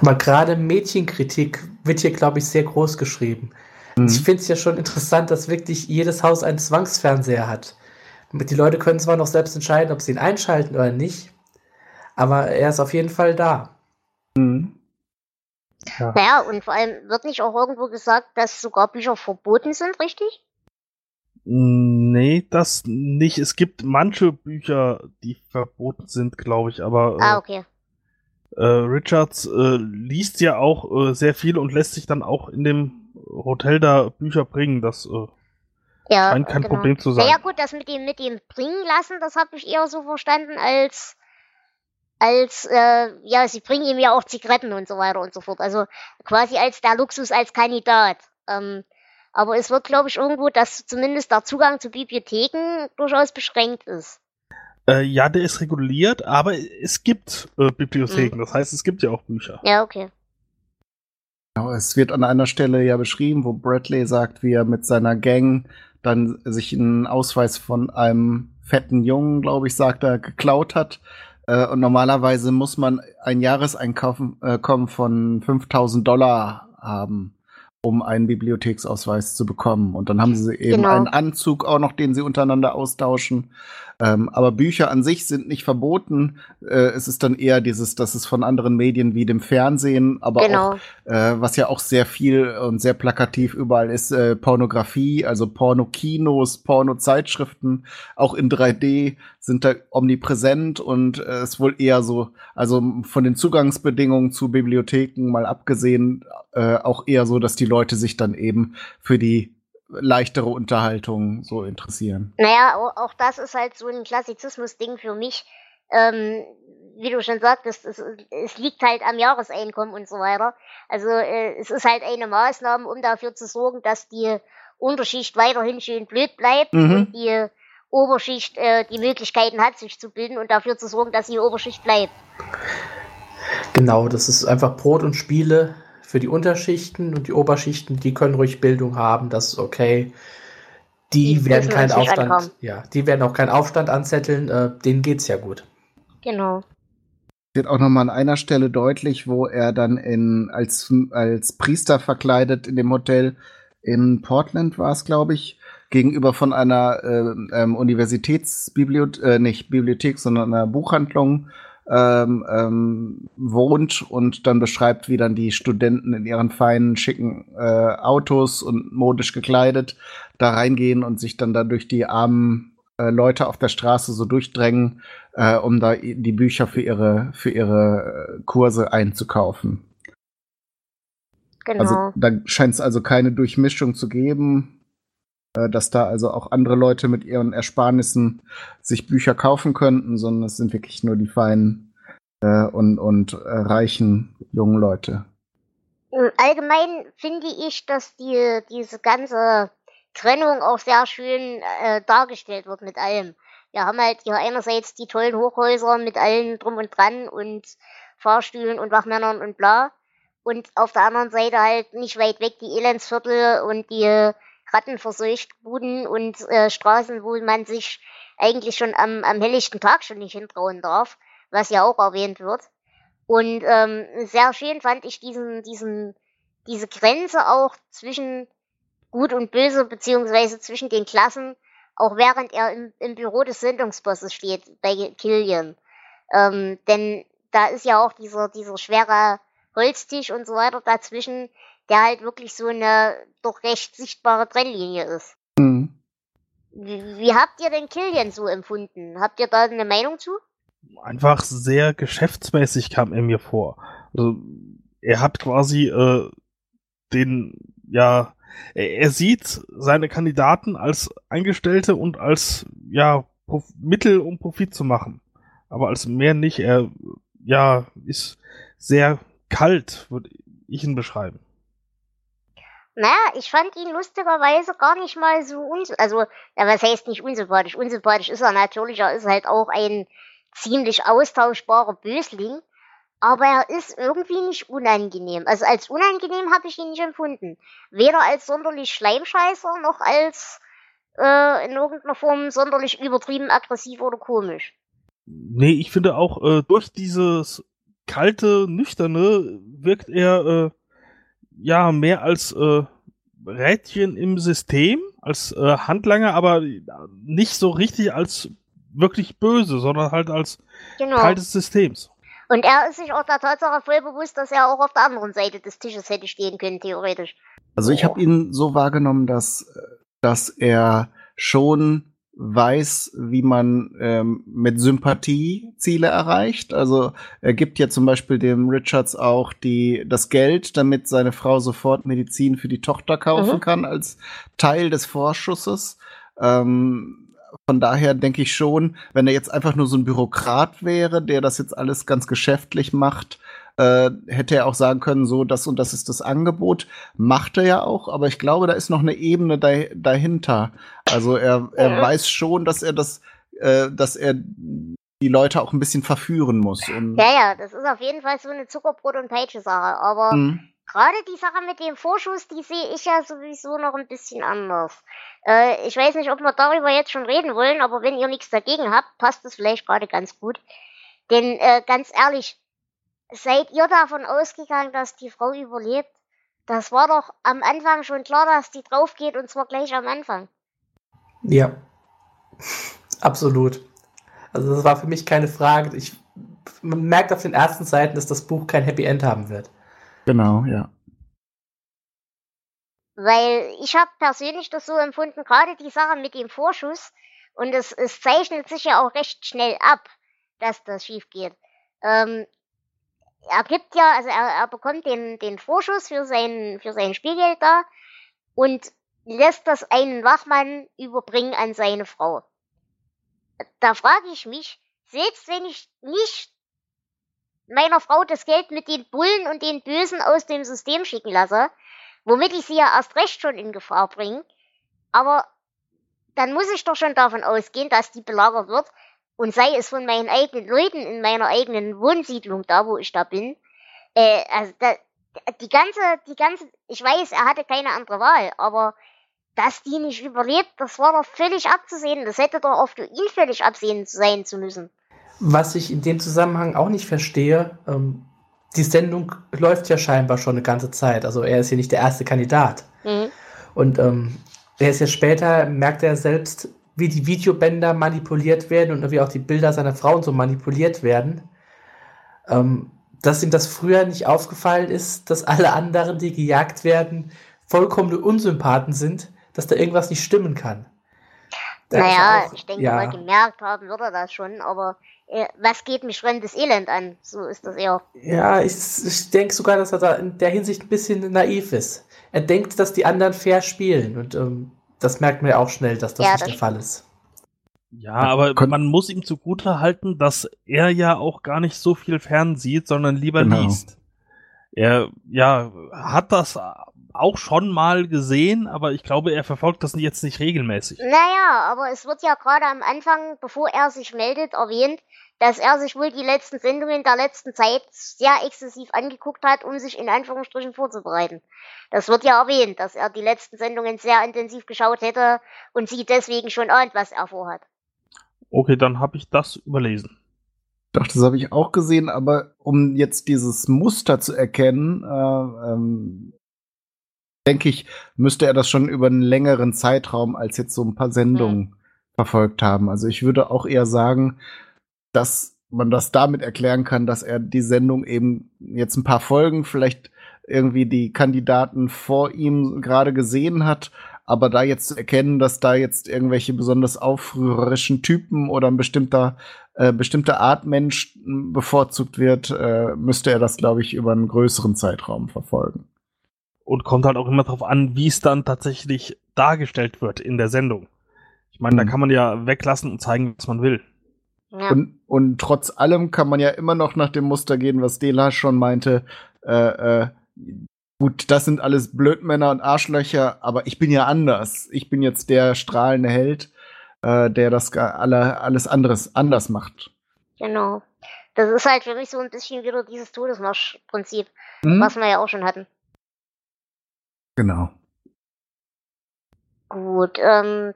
Aber gerade Mädchenkritik wird hier, glaube ich, sehr groß geschrieben. Mhm. Ich finde es ja schon interessant, dass wirklich jedes Haus einen Zwangsfernseher hat. Die Leute können zwar noch selbst entscheiden, ob sie ihn einschalten oder nicht, aber er ist auf jeden Fall da. Mhm. Ja. Naja, und vor allem wird nicht auch irgendwo gesagt, dass sogar Bücher verboten sind, richtig? Nee, das nicht. Es gibt manche Bücher, die verboten sind, glaube ich, aber. Äh, ah, okay. Äh, Richards äh, liest ja auch äh, sehr viel und lässt sich dann auch in dem Hotel da Bücher bringen. Das äh, ja, scheint kein genau. Problem zu sein. Naja, gut, das mit dem, mit bringen lassen, das habe ich eher so verstanden als als, äh, ja, sie bringen ihm ja auch Zigaretten und so weiter und so fort. Also quasi als der Luxus als Kandidat. Ähm, aber es wird, glaube ich, irgendwo, dass zumindest der Zugang zu Bibliotheken durchaus beschränkt ist. Äh, ja, der ist reguliert, aber es gibt äh, Bibliotheken. Mhm. Das heißt, es gibt ja auch Bücher. Ja, okay. Genau, es wird an einer Stelle ja beschrieben, wo Bradley sagt, wie er mit seiner Gang dann sich einen Ausweis von einem fetten Jungen, glaube ich, sagt er, geklaut hat. Äh, und normalerweise muss man ein Jahreseinkommen äh, von 5000 Dollar haben um einen Bibliotheksausweis zu bekommen. Und dann haben sie eben genau. einen Anzug auch noch, den sie untereinander austauschen. Ähm, aber Bücher an sich sind nicht verboten. Äh, es ist dann eher dieses, dass es von anderen Medien wie dem Fernsehen, aber genau. auch, äh, was ja auch sehr viel und sehr plakativ überall ist, äh, Pornografie, also Pornokinos, Pornozeitschriften, auch in 3D sind da omnipräsent und äh, ist wohl eher so, also von den Zugangsbedingungen zu Bibliotheken mal abgesehen, äh, auch eher so, dass die Leute sich dann eben für die leichtere Unterhaltung so interessieren. Naja, auch das ist halt so ein Klassizismus-Ding für mich. Ähm, wie du schon sagtest, es, es, liegt halt am Jahreseinkommen und so weiter. Also äh, es ist halt eine Maßnahme, um dafür zu sorgen, dass die Unterschicht weiterhin schön blöd bleibt mhm. und die Oberschicht äh, die Möglichkeiten hat, sich zu bilden und dafür zu sorgen, dass die Oberschicht bleibt. Genau, das ist einfach Brot und Spiele für die Unterschichten und die Oberschichten, die können ruhig Bildung haben, das ist okay. Die, Die werden keinen Aufstand, ankommen. ja, die werden auch keinen Aufstand anzetteln, äh, denen geht's ja gut. Genau. Wird auch noch mal an einer Stelle deutlich, wo er dann in, als, als Priester verkleidet in dem Hotel in Portland war es, glaube ich, gegenüber von einer ähm, ähm, Universitätsbibliothek, äh, nicht Bibliothek, sondern einer Buchhandlung ähm, ähm, wohnt und dann beschreibt, wie dann die Studenten in ihren feinen, schicken äh, Autos und modisch gekleidet da reingehen und sich dann da durch die armen äh, Leute auf der Straße so durchdrängen, äh, um da die Bücher für ihre, für ihre äh, Kurse einzukaufen. Genau. Also da scheint es also keine Durchmischung zu geben, dass da also auch andere Leute mit ihren Ersparnissen sich Bücher kaufen könnten, sondern es sind wirklich nur die feinen äh, und, und äh, reichen jungen Leute. Im Allgemeinen finde ich, dass die, diese ganze Trennung auch sehr schön äh, dargestellt wird mit allem. Wir haben halt hier einerseits die tollen Hochhäuser mit allen drum und dran und Fahrstühlen und Wachmännern und bla. Und auf der anderen Seite halt nicht weit weg die Elendsviertel und die rattenverseuchten Buden und äh, Straßen, wo man sich eigentlich schon am, am helllichten Tag schon nicht hintrauen darf, was ja auch erwähnt wird. Und ähm, sehr schön fand ich diesen, diesen, diese Grenze auch zwischen Gut und Böse, beziehungsweise zwischen den Klassen, auch während er im, im Büro des Sendungsbosses steht, bei Killian. Ähm, denn da ist ja auch dieser, dieser schwere Holztisch und so weiter dazwischen, der halt wirklich so eine doch recht sichtbare Trennlinie ist. Mhm. Wie, wie habt ihr denn Killian so empfunden? Habt ihr da eine Meinung zu? einfach sehr geschäftsmäßig kam er mir vor. Also, er hat quasi äh, den, ja, er, er sieht seine Kandidaten als Eingestellte und als, ja, Prof Mittel, um Profit zu machen. Aber als mehr nicht. Er, ja, ist sehr kalt, würde ich ihn beschreiben. Naja, ich fand ihn lustigerweise gar nicht mal so uns, also, ja, was heißt nicht unsympathisch? Unsympathisch ist er natürlich, er ist halt auch ein ziemlich austauschbarer Bösling, aber er ist irgendwie nicht unangenehm. Also als unangenehm habe ich ihn nicht empfunden. Weder als sonderlich Schleimscheißer, noch als äh, in irgendeiner Form sonderlich übertrieben aggressiv oder komisch. Nee, ich finde auch, äh, durch dieses kalte, nüchterne wirkt er, äh, ja, mehr als äh, Rädchen im System, als äh, Handlanger, aber nicht so richtig als wirklich böse, sondern halt als Genau. Teil des Systems. Und er ist sich auch der Tatsache voll bewusst, dass er auch auf der anderen Seite des Tisches hätte stehen können, theoretisch. Also ich habe ihn so wahrgenommen, dass, dass er schon weiß, wie man ähm, mit Sympathie Ziele erreicht. Also er gibt ja zum Beispiel dem Richards auch die, das Geld, damit seine Frau sofort Medizin für die Tochter kaufen Mhm. kann, als Teil des Vorschusses. Ähm, von daher denke ich schon, wenn er jetzt einfach nur so ein Bürokrat wäre, der das jetzt alles ganz geschäftlich macht, äh, hätte er auch sagen können, so, das und das ist das Angebot. Macht er ja auch, aber ich glaube, da ist noch eine Ebene da, dahinter. Also er, er Mhm. weiß schon, dass er das, äh, dass er die Leute auch ein bisschen verführen muss. Und, Ja, ja, das ist auf jeden Fall so eine Zuckerbrot- und Peitsche-Sache. Aber Mhm. gerade die Sache mit dem Vorschuss, die sehe ich ja sowieso noch ein bisschen anders. Äh, ich weiß nicht, ob wir darüber jetzt schon reden wollen, aber wenn ihr nichts dagegen habt, passt es vielleicht gerade ganz gut. Denn äh, ganz ehrlich, seid ihr davon ausgegangen, dass die Frau überlebt? Das war doch am Anfang schon klar, dass die drauf geht und zwar gleich am Anfang. Ja, absolut. Also das war für mich keine Frage. Ich, man merkt auf den ersten Seiten, dass das Buch kein Happy End haben wird. Genau, ja. Weil ich habe persönlich das so empfunden, gerade die Sache mit dem Vorschuss, und es, es zeichnet sich ja auch recht schnell ab, dass das schief geht. Ähm, er gibt ja, also er, er bekommt den, den Vorschuss für sein, für sein Spielgeld da und lässt das einen Wachmann überbringen an seine Frau. Da frage ich mich, selbst wenn ich nicht meiner Frau das Geld mit den Bullen und den Bösen aus dem System schicken lasse, womit ich sie ja erst recht schon in Gefahr bringe. Aber dann muss ich doch schon davon ausgehen, dass die belagert wird. Und sei es von meinen eigenen Leuten in meiner eigenen Wohnsiedlung, da wo ich da bin. Äh, also da, die ganze, die ganze, ich weiß, er hatte keine andere Wahl, aber dass die nicht überlebt, das war doch völlig abzusehen. Das hätte doch auch für ihn völlig absehen sein zu müssen. Was ich in dem Zusammenhang auch nicht verstehe, ähm, die Sendung läuft ja scheinbar schon eine ganze Zeit. Also er ist hier nicht der erste Kandidat. Mhm. Und ähm, er ist ja später, merkt er selbst, wie die Videobänder manipuliert werden und wie auch die Bilder seiner Frauen so manipuliert werden. Ähm, dass ihm das früher nicht aufgefallen ist, dass alle anderen, die gejagt werden, vollkommene Unsympathen sind, dass da irgendwas nicht stimmen kann. Da Naja, auch- ich denke ja. mal, gemerkt haben würde er das schon, aber äh, was geht mich fremdes Elend an? So ist das eher. Ja, ich, ich denke sogar, dass er da in der Hinsicht ein bisschen naiv ist. Er denkt, dass die anderen fair spielen und ähm, das merkt man ja auch schnell, dass das Ja, nicht das der Fall ist. Ja, aber man muss ihm zugute halten, dass er ja auch gar nicht so viel fernsieht, sondern lieber Genau. liest. Er, ja, hat das auch schon mal gesehen, aber ich glaube, er verfolgt das jetzt nicht regelmäßig. Naja, aber es wird ja gerade am Anfang, bevor er sich meldet, erwähnt, dass er sich wohl die letzten Sendungen der letzten Zeit sehr exzessiv angeguckt hat, um sich in Anführungsstrichen vorzubereiten. Das wird ja erwähnt, dass er die letzten Sendungen sehr intensiv geschaut hätte und sie deswegen schon ahnt, was er vorhat. Okay, dann habe ich das überlesen. Doch, das habe ich auch gesehen, aber um jetzt dieses Muster zu erkennen, äh, ähm, denke ich, müsste er das schon über einen längeren Zeitraum als jetzt so ein paar Sendungen verfolgt haben. Also ich würde auch eher sagen, dass man das damit erklären kann, dass er die Sendung eben jetzt ein paar Folgen vielleicht irgendwie die Kandidaten vor ihm gerade gesehen hat, aber da jetzt zu erkennen, dass da jetzt irgendwelche besonders aufrührerischen Typen oder ein bestimmter äh, bestimmte Art Mensch bevorzugt wird, äh, müsste er das, glaube ich, über einen größeren Zeitraum verfolgen. Und kommt halt auch immer darauf an, wie es dann tatsächlich dargestellt wird in der Sendung. Ich meine, da Mhm. kann man ja weglassen und zeigen, was man will. Ja. Und, und trotz allem kann man ja immer noch nach dem Muster gehen, was Dela schon meinte. Äh, äh, gut, das sind alles Blödmänner und Arschlöcher, aber ich bin ja anders. Ich bin jetzt der strahlende Held, äh, der das alle, alles anderes anders macht. Genau. Das ist halt für mich so ein bisschen wieder dieses Todesmarsch-Prinzip, Hm? was wir ja auch schon hatten. Genau. Gut, ähm,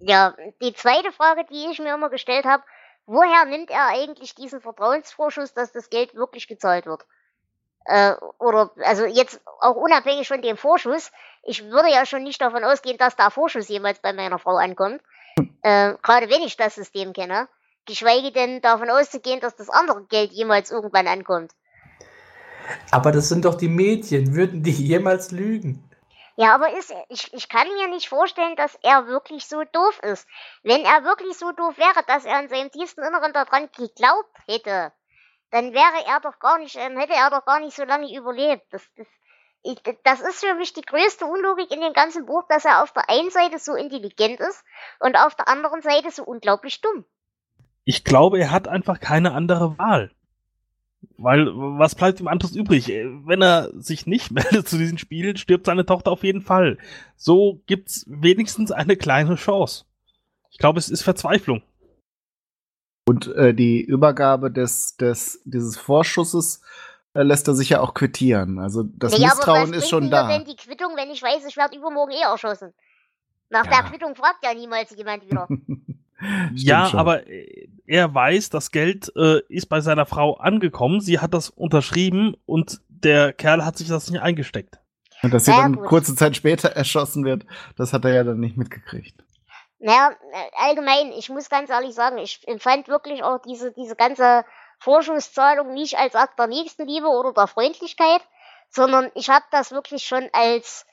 ja, die zweite Frage, die ich mir immer gestellt habe, woher nimmt er eigentlich diesen Vertrauensvorschuss, dass das Geld wirklich gezahlt wird? Äh, oder, also jetzt auch unabhängig von dem Vorschuss, ich würde ja schon nicht davon ausgehen, dass der Vorschuss jemals bei meiner Frau ankommt. Äh, gerade wenn ich das System kenne. Geschweige denn davon auszugehen, dass das andere Geld jemals irgendwann ankommt. Aber das sind doch die Medien. Würden die jemals lügen? Ja, aber ist, ich, ich kann mir nicht vorstellen, dass er wirklich so doof ist. Wenn er wirklich so doof wäre, dass er in seinem tiefsten Inneren daran geglaubt hätte, dann wäre er doch gar nicht, hätte er doch gar nicht so lange überlebt. Das, das, ich, das ist für mich die größte Unlogik in dem ganzen Buch, dass er auf der einen Seite so intelligent ist und auf der anderen Seite so unglaublich dumm. Ich glaube, er hat einfach keine andere Wahl. Weil, was bleibt ihm anderes übrig? Äh, Wenn er sich nicht meldet zu diesen Spielen, stirbt seine Tochter auf jeden Fall. So gibt's wenigstens eine kleine Chance. Ich glaube, es ist Verzweiflung. Und äh, die Übergabe des, des, dieses Vorschusses äh, lässt er sich ja auch quittieren. Also das Naja, Misstrauen ist schon da. denn die Quittung, wenn ich weiß, ich werde übermorgen eh erschossen? Nach Ja. der Quittung fragt ja niemals jemand wieder. ja, schon. aber äh, er weiß, das Geld äh, ist bei seiner Frau angekommen. Sie hat das unterschrieben und der Kerl hat sich das nicht eingesteckt. Und dass sie Ja, dann gut. kurze Zeit später erschossen wird, das hat er ja dann nicht mitgekriegt. Naja, äh, allgemein, ich muss ganz ehrlich sagen, ich empfand wirklich auch diese, diese ganze Vorschusszahlung nicht als Akt der Nächstenliebe oder der Freundlichkeit, sondern ich habe das wirklich schon als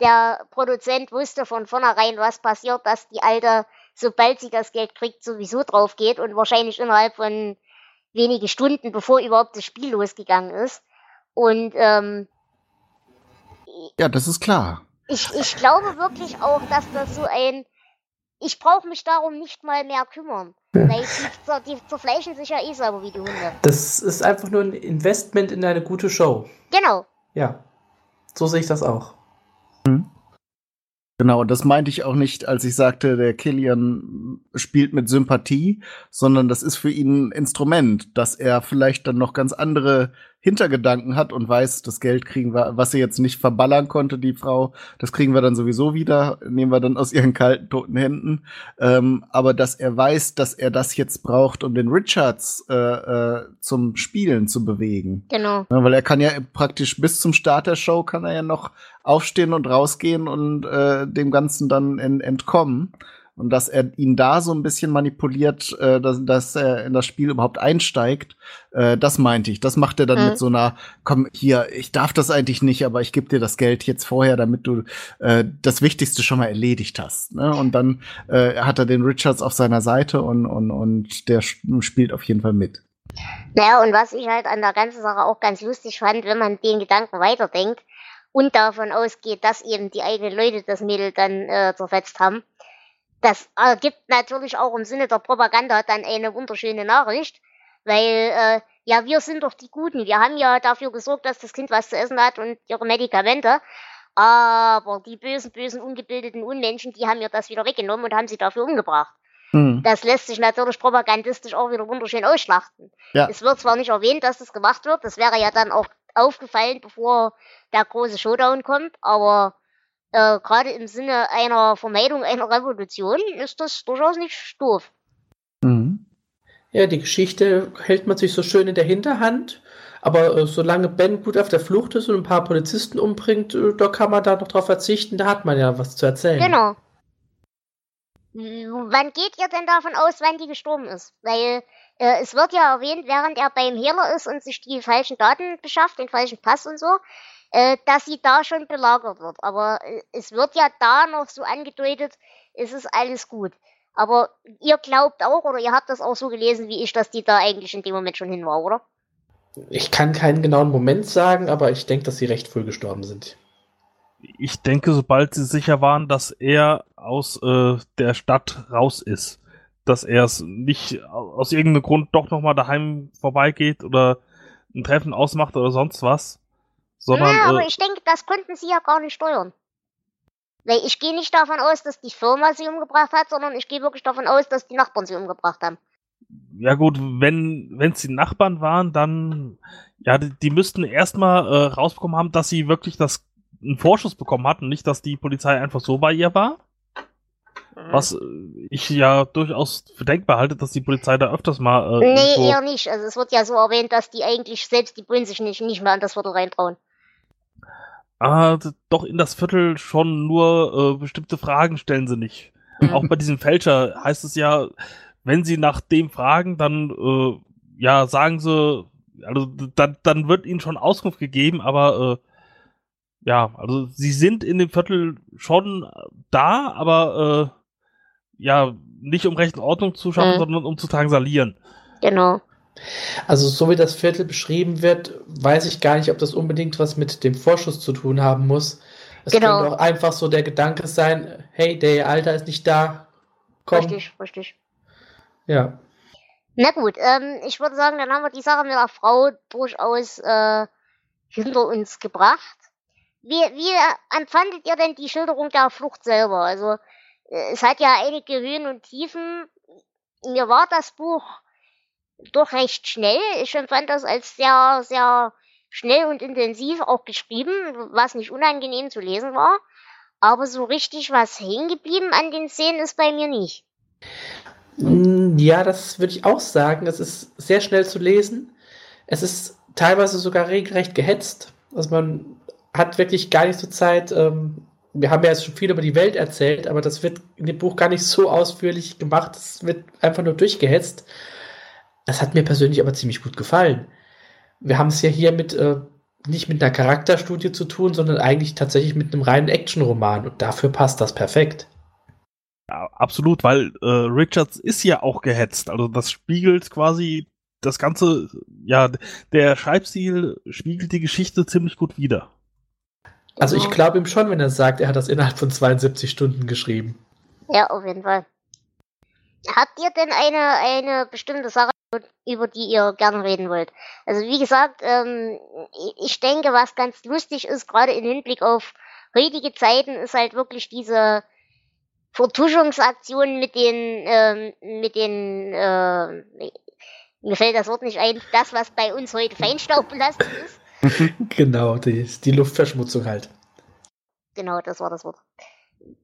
der Produzent wusste von vornherein, was passiert, dass die Alte, sobald sie das Geld kriegt, sowieso drauf geht und wahrscheinlich innerhalb von wenige Stunden, bevor überhaupt das Spiel losgegangen ist. Und ähm, Ja, das ist klar. ich, ich glaube wirklich auch, dass das so ein. Ich brauche mich darum nicht mal mehr kümmern. Ja. Weil die, die zerfleischen sich ja eh selber wie die Hunde. Das ist einfach nur ein Investment in eine gute Show. Genau. Ja, so sehe ich das auch. Genau, das meinte ich auch nicht, als ich sagte, der Killian spielt mit Sympathie, sondern das ist für ihn ein Instrument, dass er vielleicht dann noch ganz andere Hintergedanken hat und weiß, das Geld kriegen wir, was sie jetzt nicht verballern konnte, die Frau, das kriegen wir dann sowieso wieder, nehmen wir dann aus ihren kalten, toten Händen. Ähm, aber dass er weiß, dass er das jetzt braucht, um den Richards äh, äh, zum Spielen zu bewegen. Genau. Ja, weil er kann ja praktisch bis zum Start der Show kann er ja noch aufstehen und rausgehen und äh, dem Ganzen dann ent entkommen und dass er ihn da so ein bisschen manipuliert, äh, dass, dass er in das Spiel überhaupt einsteigt, äh, das meinte ich. Das macht er dann mhm. mit so einer, komm, hier, ich darf das eigentlich nicht, aber ich gebe dir das Geld jetzt vorher, damit du äh, das Wichtigste schon mal erledigt hast. Ne? Und dann äh, hat er den Richards auf seiner Seite und, und, und der spielt auf jeden Fall mit. Naja, und was ich halt an der ganzen Sache auch ganz lustig fand, wenn man den Gedanken weiterdenkt und davon ausgeht, dass eben die eigenen Leute das Mädel dann äh, zerfetzt haben, das ergibt natürlich auch im Sinne der Propaganda dann eine wunderschöne Nachricht, weil äh, ja, wir sind doch die Guten. Wir haben ja dafür gesorgt, dass das Kind was zu essen hat und ihre Medikamente. Aber die bösen, bösen, ungebildeten Unmenschen, die haben mir das wieder weggenommen und haben sie dafür umgebracht. Mhm. Das lässt sich natürlich propagandistisch auch wieder wunderschön ausschlachten. Ja. Es wird zwar nicht erwähnt, dass das gemacht wird, das wäre ja dann auch aufgefallen, bevor der große Showdown kommt, aber äh, gerade im Sinne einer Vermeidung einer Revolution ist das durchaus nicht doof. Mhm. Ja, die Geschichte hält man sich so schön in der Hinterhand, aber äh, solange Ben gut auf der Flucht ist und ein paar Polizisten umbringt, äh, da kann man da noch drauf verzichten, da hat man ja was zu erzählen. Genau. Wann geht ihr denn davon aus, wann die gestorben ist? Weil äh, es wird ja erwähnt, während er beim Hehler ist und sich die falschen Daten beschafft, den falschen Pass und so, äh, dass sie da schon belagert wird. Aber äh, es wird ja da noch so angedeutet, es ist alles gut. Aber ihr glaubt auch, oder ihr habt das auch so gelesen wie ich, dass die da eigentlich in dem Moment schon hin war, oder? Ich kann keinen genauen Moment sagen, aber ich denke, dass sie recht früh gestorben sind. Ich denke, sobald sie sicher waren, dass er aus äh, der Stadt raus ist, dass er es nicht aus irgendeinem Grund doch nochmal daheim vorbeigeht oder ein Treffen ausmacht oder sonst was, sondern, ja, aber äh, ich denke, das konnten sie ja gar nicht steuern. Weil ich gehe nicht davon aus, dass die Firma sie umgebracht hat, sondern ich gehe wirklich davon aus, dass die Nachbarn sie umgebracht haben. Ja gut, wenn es die Nachbarn waren, dann ja, die, die müssten erstmal äh, rausbekommen haben, dass sie wirklich das einen Vorschuss bekommen hatten, nicht, dass die Polizei einfach so bei ihr war. Mhm. Was ich ja durchaus für denkbar halte, dass die Polizei da öfters mal. Äh, nee, eher nicht. Also es wird ja so erwähnt, dass die eigentlich selbst die Bullen sich nicht, nicht mehr an das Viertel reintrauen ah, doch in das Viertel schon nur äh, bestimmte Fragen stellen sie nicht. Mhm. Auch bei diesem Fälscher heißt es ja, wenn sie nach dem fragen, dann äh, ja sagen sie, also dann, dann wird ihnen schon Auskunft gegeben, aber äh, ja, also sie sind in dem Viertel schon da, aber äh, ja, nicht um Recht und Ordnung zu schaffen, mhm. sondern um zu drangsalieren. Genau. Also so wie das Viertel beschrieben wird, weiß ich gar nicht, ob das unbedingt was mit dem Vorschuss zu tun haben muss. Es genau. könnte auch einfach so der Gedanke sein, hey, der Alter ist nicht da. Komm. Richtig, richtig. Ja. Na gut, ähm, ich würde sagen, dann haben wir die Sache mit der Frau durchaus äh, hinter uns gebracht. Wie, wie empfandet ihr denn die Schilderung der Flucht selber? Also, äh, es hat ja einige Höhen und Tiefen. Mir war das Buch doch recht schnell. Ich empfand das als sehr, sehr schnell und intensiv auch geschrieben, was nicht unangenehm zu lesen war. Aber so richtig was hängen geblieben an den Szenen ist bei mir nicht. Mm, ja, das würde ich auch sagen. Es ist sehr schnell zu lesen. Es ist teilweise sogar regelrecht gehetzt. Also man hat wirklich gar nicht so Zeit. Ähm, wir haben ja jetzt schon viel über die Welt erzählt, aber das wird in dem Buch gar nicht so ausführlich gemacht. Es wird einfach nur durchgehetzt. Das hat mir persönlich aber ziemlich gut gefallen. Wir haben es ja hier mit äh, nicht mit einer Charakterstudie zu tun, sondern eigentlich tatsächlich mit einem reinen Actionroman und dafür passt das perfekt. Ja, absolut, weil äh, Richards ist ja auch gehetzt. Also das spiegelt quasi das Ganze, ja, der Schreibstil spiegelt die Geschichte ziemlich gut wider. Also ich glaube ihm schon, wenn er sagt, er hat das innerhalb von 72 Stunden geschrieben. Ja, auf jeden Fall. Habt ihr denn eine, eine bestimmte Sache, über die ihr gerne reden wollt. Also wie gesagt, ähm, ich denke, was ganz lustig ist, gerade im Hinblick auf heutige Zeiten ist halt wirklich diese Vertuschungsaktion mit den, ähm, mit den, äh, mir fällt das Wort nicht ein, das, was bei uns heute Feinstaub belastet ist. genau, die, die Luftverschmutzung halt. Genau, das war das Wort.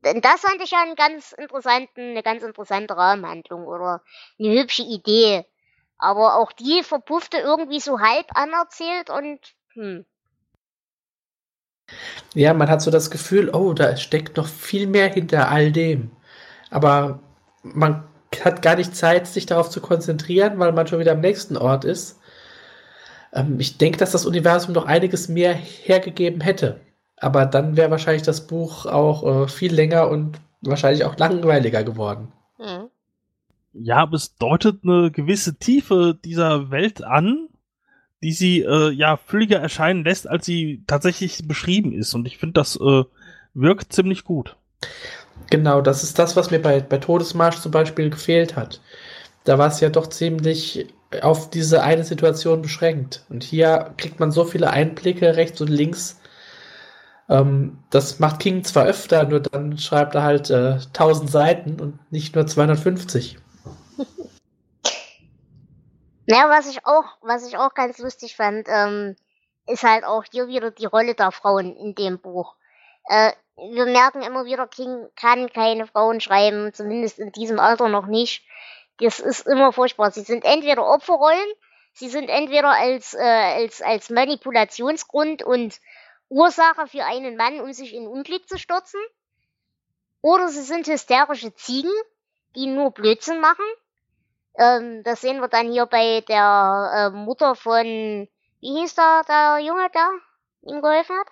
Das fand ich ja einen ganz interessanten, eine ganz interessante Rahmenhandlung oder eine hübsche Idee. Aber auch die verpuffte irgendwie so halb anerzählt und hm. Ja, man hat so das Gefühl, oh, da steckt noch viel mehr hinter all dem. Aber man hat gar nicht Zeit, sich darauf zu konzentrieren, weil man schon wieder am nächsten Ort ist. Ähm, ich denke, dass das Universum noch einiges mehr hergegeben hätte. Aber dann wäre wahrscheinlich das Buch auch äh, viel länger und wahrscheinlich auch langweiliger geworden. Mhm. Ja, aber es deutet eine gewisse Tiefe dieser Welt an, die sie äh, ja fülliger erscheinen lässt, als sie tatsächlich beschrieben ist. Und ich finde, das äh, wirkt ziemlich gut. Genau, das ist das, was mir bei, bei Todesmarsch zum Beispiel gefehlt hat. Da war es ja doch ziemlich auf diese eine Situation beschränkt. Und hier kriegt man so viele Einblicke rechts und links. Ähm, das macht King zwar öfter, nur dann schreibt er halt äh, 1000 Seiten und nicht nur 250. Ja, was ich auch, was ich auch ganz lustig fand, ähm, ist halt auch hier wieder die Rolle der Frauen in dem Buch. Äh, wir merken immer wieder, King kann keine Frauen schreiben, zumindest in diesem Alter noch nicht. Das ist immer furchtbar. Sie sind entweder Opferrollen, sie sind entweder als, äh, als, als Manipulationsgrund und Ursache für einen Mann, um sich in Unglück zu stürzen, oder sie sind hysterische Ziegen, die nur Blödsinn machen ähm, das sehen wir dann hier bei der äh, Mutter von, wie hieß da der Junge, der ihm geholfen hat?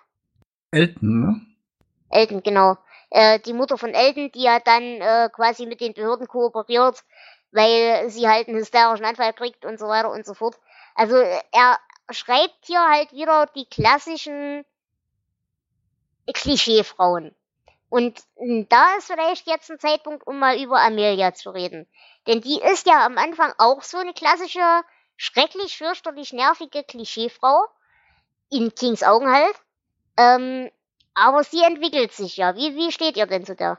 Elton, ne? Elton, genau. Äh, die Mutter von Elton, die ja dann äh, quasi mit den Behörden kooperiert, weil sie halt einen hysterischen Anfall kriegt und so weiter und so fort. Also er schreibt hier halt wieder die klassischen Klischeefrauen. Und da ist vielleicht jetzt ein Zeitpunkt, um mal über Amelia zu reden. Denn die ist ja am Anfang auch so eine klassische, schrecklich, fürchterlich nervige Klischeefrau. In Kings Augen halt. Ähm, aber sie entwickelt sich ja. Wie, wie steht ihr denn zu der?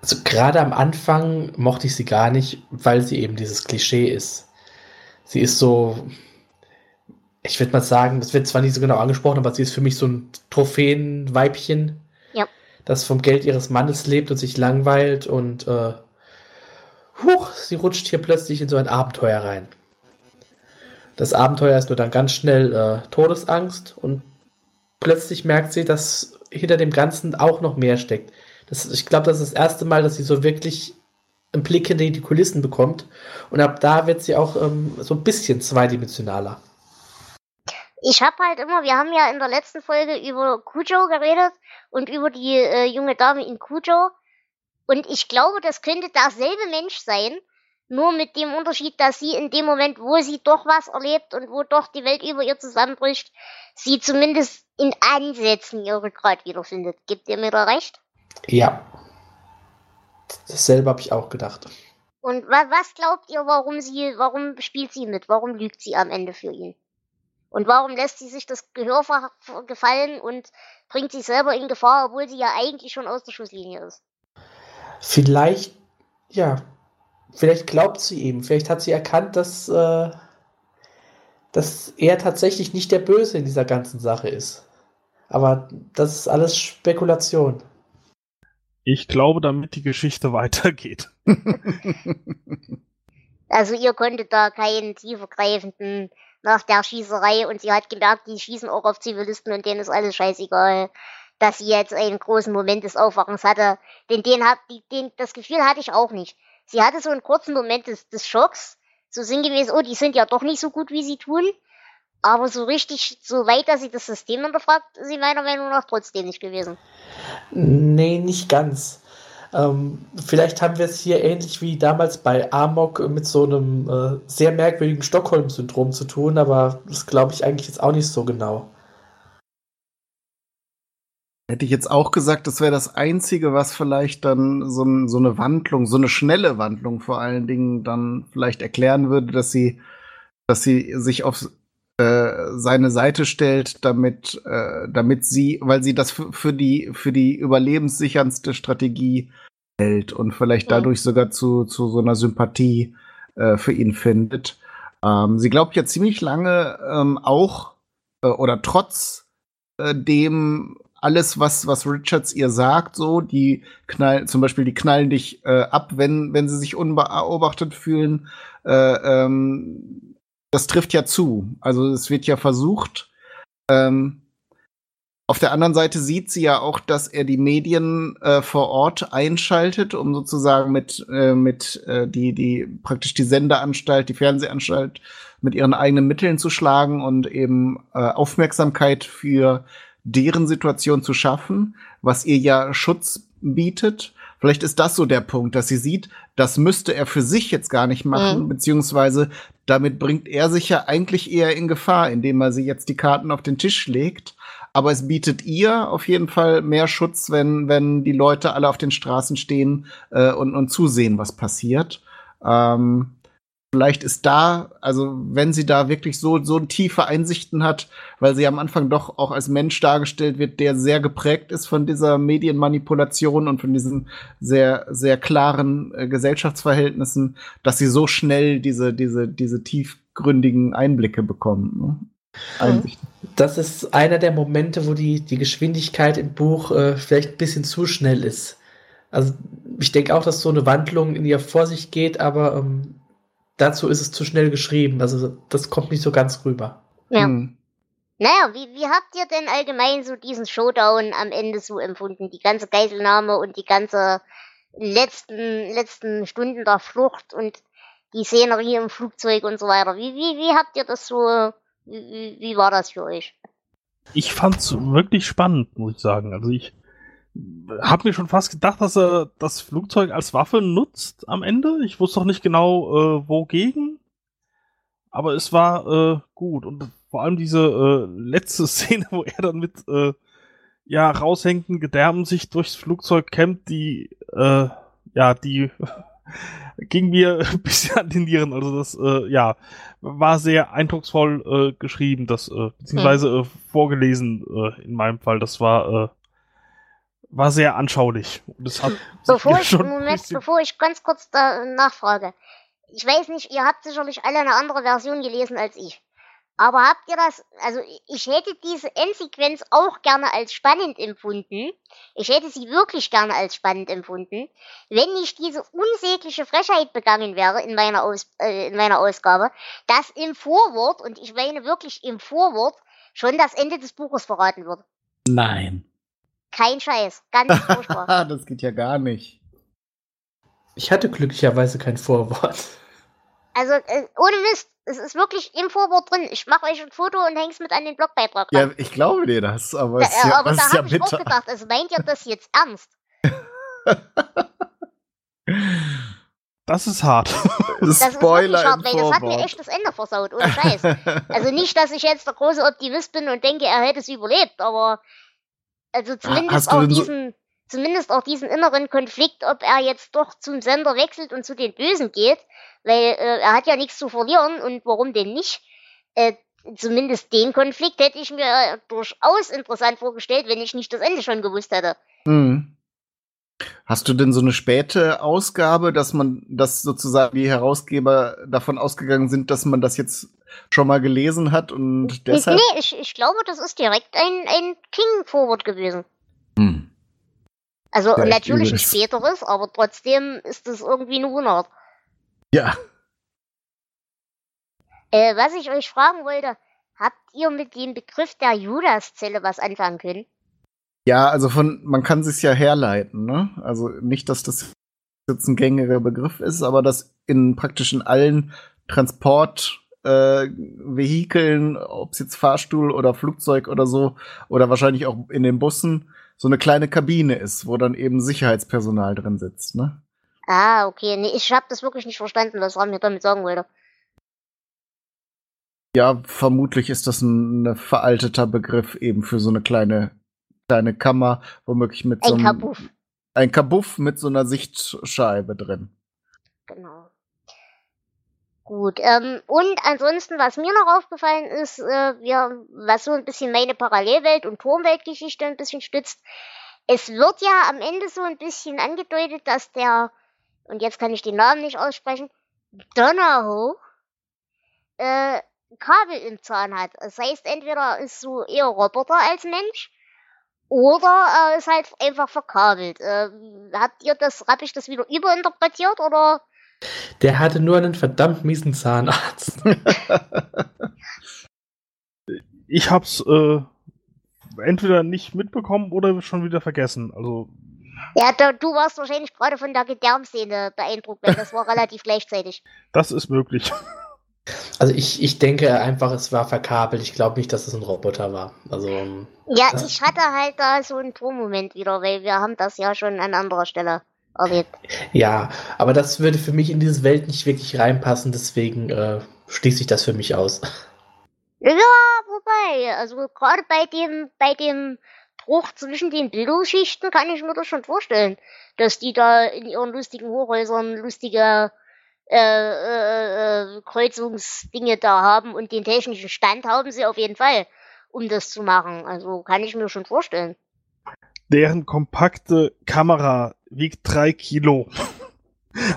Also gerade am Anfang mochte ich sie gar nicht, weil sie eben dieses Klischee ist. Sie ist so, ich würde mal sagen, das wird zwar nicht so genau angesprochen, aber sie ist für mich so ein Trophäenweibchen, ja. das vom Geld ihres Mannes lebt und sich langweilt und äh, huch, sie rutscht hier plötzlich in so ein Abenteuer rein. Das Abenteuer ist nur dann ganz schnell äh, Todesangst und plötzlich merkt sie, dass hinter dem Ganzen auch noch mehr steckt. Das, ich glaube, das ist das erste Mal, dass sie so wirklich einen Blick hinter die Kulissen bekommt. Und ab da wird sie auch ähm, so ein bisschen zweidimensionaler. Ich habe halt immer, wir haben ja in der letzten Folge über Kujo geredet und über die äh, junge Dame in Kujo. Und ich glaube, das könnte derselbe Mensch sein, nur mit dem Unterschied, dass sie in dem Moment, wo sie doch was erlebt und wo doch die Welt über ihr zusammenbricht, sie zumindest in Ansätzen ihr Rückgrat wiederfindet. Gibt ihr mir da recht? Ja. Dasselbe habe ich auch gedacht. Und wa was glaubt ihr, warum sie, warum spielt sie mit? Warum lügt sie am Ende für ihn? Und warum lässt sie sich das Gehör gefallen und bringt sich selber in Gefahr, obwohl sie ja eigentlich schon aus der Schusslinie ist? Vielleicht, ja, vielleicht glaubt sie ihm. Vielleicht hat sie erkannt, dass, äh, dass er tatsächlich nicht der Böse in dieser ganzen Sache ist. Aber das ist alles Spekulation. Ich glaube, damit die Geschichte weitergeht. also ihr konntet da keinen tiefergreifenden nach der Schießerei und sie hat gemerkt, die schießen auch auf Zivilisten und denen ist alles scheißegal dass sie jetzt einen großen Moment des Aufwachens hatte. Denn den hat, den, das Gefühl hatte ich auch nicht. Sie hatte so einen kurzen Moment des, des Schocks, so sinngemäß, oh, die sind ja doch nicht so gut, wie sie tun. Aber so richtig, so weit, dass sie das System hinterfragt, ist sie meiner Meinung nach trotzdem nicht gewesen. Nee, nicht ganz. Ähm, vielleicht haben wir es hier ähnlich wie damals bei Amok mit so einem äh, sehr merkwürdigen Stockholm-Syndrom zu tun, aber das glaube ich eigentlich jetzt auch nicht so genau. Hätte ich jetzt auch gesagt, das wäre das Einzige, was vielleicht dann so, so, eine Wandlung, so eine schnelle Wandlung vor allen Dingen dann vielleicht erklären würde, dass sie, dass sie sich auf äh, seine Seite stellt, damit, äh, damit sie, weil sie das für die, für die überlebenssicherndste Strategie hält und vielleicht dadurch sogar zu, zu so einer Sympathie äh, für ihn findet. Ähm, sie glaubt ja ziemlich lange ähm, auch äh, oder trotz äh, dem alles, was, was Richards ihr sagt, so, die knallen, zum Beispiel, die knallen dich äh, ab, wenn, wenn sie sich unbeobachtet fühlen. Äh, ähm, das trifft ja zu. Also es wird ja versucht. Ähm, auf der anderen Seite sieht sie ja auch, dass er die Medien äh, vor Ort einschaltet, um sozusagen mit, äh, mit äh, die, die praktisch die Sendeanstalt, die Fernsehanstalt mit ihren eigenen Mitteln zu schlagen und eben äh, Aufmerksamkeit für deren Situation zu schaffen, was ihr ja Schutz bietet. Vielleicht ist das so der Punkt, dass sie sieht, das müsste er für sich jetzt gar nicht machen, mhm. beziehungsweise damit bringt er sich ja eigentlich eher in Gefahr, indem er sie jetzt die Karten auf den Tisch legt. Aber es bietet ihr auf jeden Fall mehr Schutz, wenn, wenn die Leute alle auf den Straßen stehen äh, und, und zusehen, was passiert. Ähm, vielleicht ist da, also wenn sie da wirklich so, so tiefe Einsichten hat, weil sie am Anfang doch auch als Mensch dargestellt wird, der sehr geprägt ist von dieser Medienmanipulation und von diesen sehr, sehr klaren äh, Gesellschaftsverhältnissen, dass sie so schnell diese, diese, diese tiefgründigen Einblicke bekommt. Ne? Einsichten. Das ist einer der Momente, wo die, die Geschwindigkeit im Buch äh, vielleicht ein bisschen zu schnell ist. Also ich denke auch, dass so eine Wandlung in ihr vor sich geht, aber ähm, dazu ist es zu schnell geschrieben. Also das kommt nicht so ganz rüber. Ja. Hm. Naja, wie, wie habt ihr denn allgemein so diesen Showdown am Ende so empfunden? Die ganze Geiselnahme und die ganze letzten, letzten Stunden der Flucht und die Szenerie im Flugzeug und so weiter. Wie, wie, wie habt ihr das so, wie, wie war das für euch? Ich fand's wirklich spannend, muss ich sagen. Also ich habe mir schon fast gedacht, dass er das Flugzeug als Waffe nutzt am Ende. Ich wusste auch nicht genau, äh, wogegen. Aber es war äh, gut. Und vor allem diese äh, letzte Szene, wo er dann mit äh, ja, raushängenden Gedärmen sich durchs Flugzeug kämmt, die äh, ja, die ging mir ein bisschen an den Nieren. Also das, äh, ja, war sehr eindrucksvoll äh, geschrieben, das, äh, beziehungsweise hm. äh, vorgelesen äh, in meinem Fall. Das war, äh, war sehr anschaulich. Das hat bevor ich, Moment, bevor ich ganz kurz da nachfrage. Ich weiß nicht, ihr habt sicherlich alle eine andere Version gelesen als ich. Aber habt ihr das, also ich hätte diese Endsequenz auch gerne als spannend empfunden. Ich hätte sie wirklich gerne als spannend empfunden, wenn nicht diese unsägliche Frechheit begangen wäre in meiner, Aus, äh, in meiner Ausgabe, dass im Vorwort, und ich meine wirklich im Vorwort, schon das Ende des Buches verraten wird. Nein. Kein Scheiß, ganz furchtbar. das geht ja gar nicht. Ich hatte glücklicherweise kein Vorwort. Also, äh, ohne Mist, es ist wirklich im Vorwort drin. Ich mache euch ein Foto und häng's mit an den Blogbeitrag ran. Ja, ich glaube dir das, aber da, ist ja, aber da habe ja ich auch gedacht, also meint ihr das jetzt ernst? Das ist hart. Das ist wirklich hart, weil das hat mir echt das Ende versaut, ohne Scheiß. Also nicht, dass ich jetzt der große Optimist bin und denke, er hätte es überlebt, aber also zumindest auch diesen, zumindest auch diesen inneren Konflikt, ob er jetzt doch zum Sender wechselt und zu den Bösen geht, weil äh, er hat ja nichts zu verlieren und warum denn nicht? Äh, zumindest den Konflikt hätte ich mir durchaus interessant vorgestellt, wenn ich nicht das Ende schon gewusst hätte. Mhm. Hast du denn so eine späte Ausgabe, dass man, dass sozusagen die Herausgeber davon ausgegangen sind, dass man das jetzt schon mal gelesen hat und deshalb? Nee, ich, ich glaube, das ist direkt ein, ein King-Forward gewesen. Hm. Also ja, natürlich ein späteres, aber trotzdem ist das irgendwie eine Unart. Ja. Äh, was ich euch fragen wollte, habt ihr mit dem Begriff der Judaszelle was anfangen können? Ja, also von, man kann sich ja herleiten, ne? Also nicht, dass das jetzt ein gängiger Begriff ist, aber dass in praktisch in allen Transportvehikeln, äh, ob es jetzt Fahrstuhl oder Flugzeug oder so, oder wahrscheinlich auch in den Bussen, so eine kleine Kabine ist, wo dann eben Sicherheitspersonal drin sitzt, ne? Ah, okay. Nee, ich habe das wirklich nicht verstanden, was Ram mir damit sagen wollte. Ja, vermutlich ist das ein, ein veralteter Begriff eben für so eine kleine, kleine Kammer, womöglich mit ein so einem. Kabuff. Ein Kabuff mit so einer Sichtscheibe drin. Genau. Gut, ähm, und ansonsten, was mir noch aufgefallen ist, äh, wir, was so ein bisschen meine Parallelwelt und Turmweltgeschichte ein bisschen stützt, es wird ja am Ende so ein bisschen angedeutet, dass der, und jetzt kann ich den Namen nicht aussprechen, Donnerhoch, äh, Kabel im Zahn hat. Das heißt, entweder ist so eher Roboter als Mensch, oder er ist halt einfach verkabelt. Äh, habt ihr das, hab ich das wieder überinterpretiert oder? Der hatte nur einen verdammt miesen Zahnarzt. ich hab's äh, entweder nicht mitbekommen oder schon wieder vergessen. Also. Ja, da, du warst wahrscheinlich gerade von der Gedärmszene beeindruckt, weil das war relativ gleichzeitig. Das ist möglich. Also ich, ich denke einfach, es war verkabelt. Ich glaube nicht, dass es ein Roboter war. Also ja, ich hatte halt da so einen Tonmoment wieder, weil wir haben das ja schon an anderer Stelle erlebt. Ja, aber das würde für mich in diese Welt nicht wirklich reinpassen, deswegen äh, schließe ich das für mich aus. Ja, wobei, also gerade bei dem, bei dem Bruch zwischen den Bildungsschichten kann ich mir das schon vorstellen, dass die da in ihren lustigen Hochhäusern lustige äh, äh, äh, Kreuzungsdinge da haben und den technischen Stand haben sie auf jeden Fall, um das zu machen. Also kann ich mir schon vorstellen. Deren kompakte Kamera wiegt drei Kilo.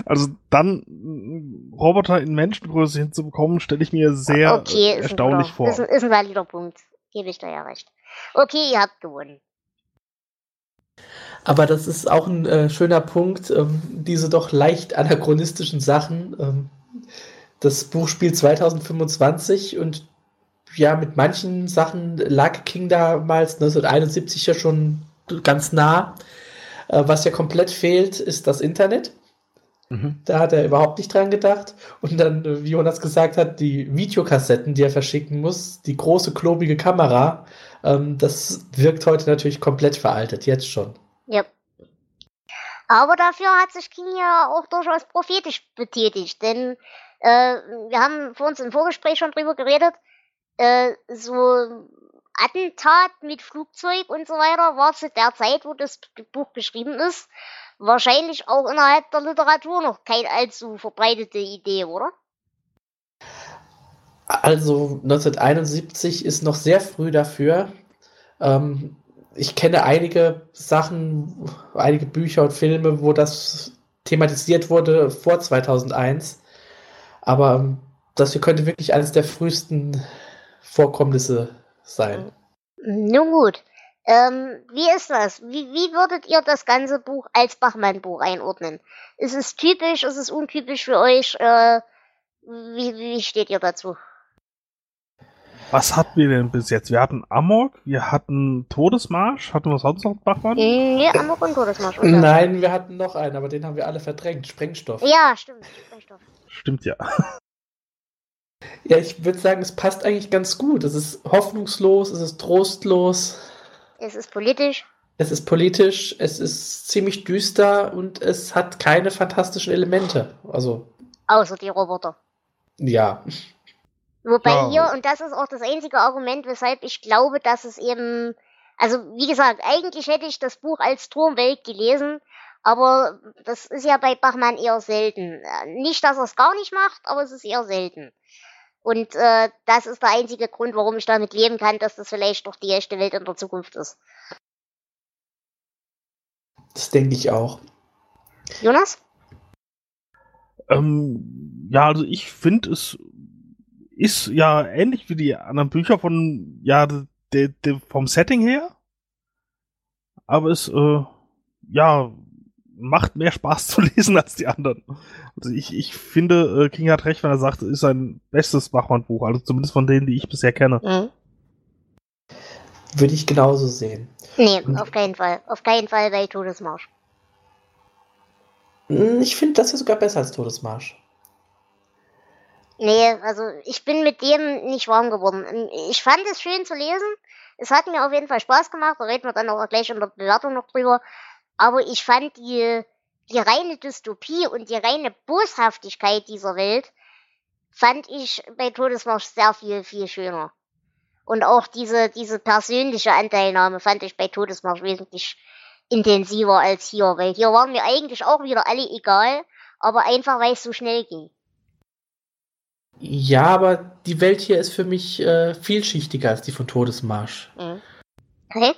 Also dann Roboter in Menschengröße hinzubekommen, stelle ich mir sehr okay, erstaunlich ein vor. Ist ein, ist ein valider Punkt. Gebe ich da ja recht. Okay, ihr habt gewonnen. Aber das ist auch ein äh, schöner Punkt, ähm, diese doch leicht anachronistischen Sachen. Ähm, das Buch spielt 2025 und ja, mit manchen Sachen lag King damals 1971 ja schon ganz nah. Äh, was ja komplett fehlt, ist das Internet. Mhm. Da hat er überhaupt nicht dran gedacht. Und dann, äh, wie Jonas gesagt hat, die Videokassetten, die er verschicken muss, die große, klobige Kamera, ähm, das wirkt heute natürlich komplett veraltet, jetzt schon. Ja. Aber dafür hat sich King ja auch durchaus prophetisch betätigt, denn äh, wir haben vor uns im Vorgespräch schon drüber geredet, äh, so Attentat mit Flugzeug und so weiter war zu der Zeit, wo das Buch geschrieben ist, wahrscheinlich auch innerhalb der Literatur noch keine allzu verbreitete Idee, oder? Also 1971 ist noch sehr früh dafür. Ähm, ich kenne einige Sachen, einige Bücher und Filme, wo das thematisiert wurde vor 2001. Aber ähm, das hier könnte wirklich eines der frühesten Vorkommnisse sein. Nun gut. Ähm, wie ist das? Wie, wie würdet ihr das ganze Buch als Bachmann-Buch einordnen? Ist es typisch? Ist es untypisch für euch? Äh, wie, wie steht ihr dazu? Was hatten wir denn bis jetzt? Wir hatten Amok, wir hatten Todesmarsch. Hatten wir sonst noch Bachmann? Nee, Amok und Todesmarsch. Oder? Nein, wir hatten noch einen, aber den haben wir alle verdrängt. Sprengstoff. Ja, stimmt. Sprengstoff. Stimmt ja. Ja, ich würde sagen, es passt eigentlich ganz gut. Es ist hoffnungslos, es ist trostlos. Es ist politisch. Es ist politisch, es ist ziemlich düster und es hat keine fantastischen Elemente. Also. Außer die Roboter. Ja. Wobei ja. hier, und das ist auch das einzige Argument, weshalb ich glaube, dass es eben, also wie gesagt, eigentlich hätte ich das Buch als Turmwelt gelesen, aber das ist ja bei Bachmann eher selten. Nicht, dass er es gar nicht macht, aber es ist eher selten. Und äh, das ist der einzige Grund, warum ich damit leben kann, dass das vielleicht doch die echte Welt in der Zukunft ist. Das denke ich auch. Jonas? Ähm, ja, also ich finde, es ist ja ähnlich wie die anderen Bücher von, ja, de, de, vom Setting her. Aber es, äh, ja, macht mehr Spaß zu lesen als die anderen. Also ich, ich finde, äh, King hat recht, wenn er sagt, es ist sein bestes Bachmann-Buch, also zumindest von denen, die ich bisher kenne. Mhm. Würde ich genauso sehen. Nee, Und auf keinen Fall. Auf keinen Fall bei Todesmarsch. Hm, ich finde das ja sogar besser als Todesmarsch. Nee, also ich bin mit dem nicht warm geworden. Ich fand es schön zu lesen. Es hat mir auf jeden Fall Spaß gemacht. Da reden wir dann auch gleich in der Bewertung noch drüber. Aber ich fand die, die reine Dystopie und die reine Boshaftigkeit dieser Welt fand ich bei Todesmarsch sehr viel, viel schöner. Und auch diese, diese persönliche Anteilnahme fand ich bei Todesmarsch wesentlich intensiver als hier, weil hier waren mir eigentlich auch wieder alle egal, aber einfach weil es so schnell ging. Ja, aber die Welt hier ist für mich äh, vielschichtiger als die von Todesmarsch. Mhm. Okay.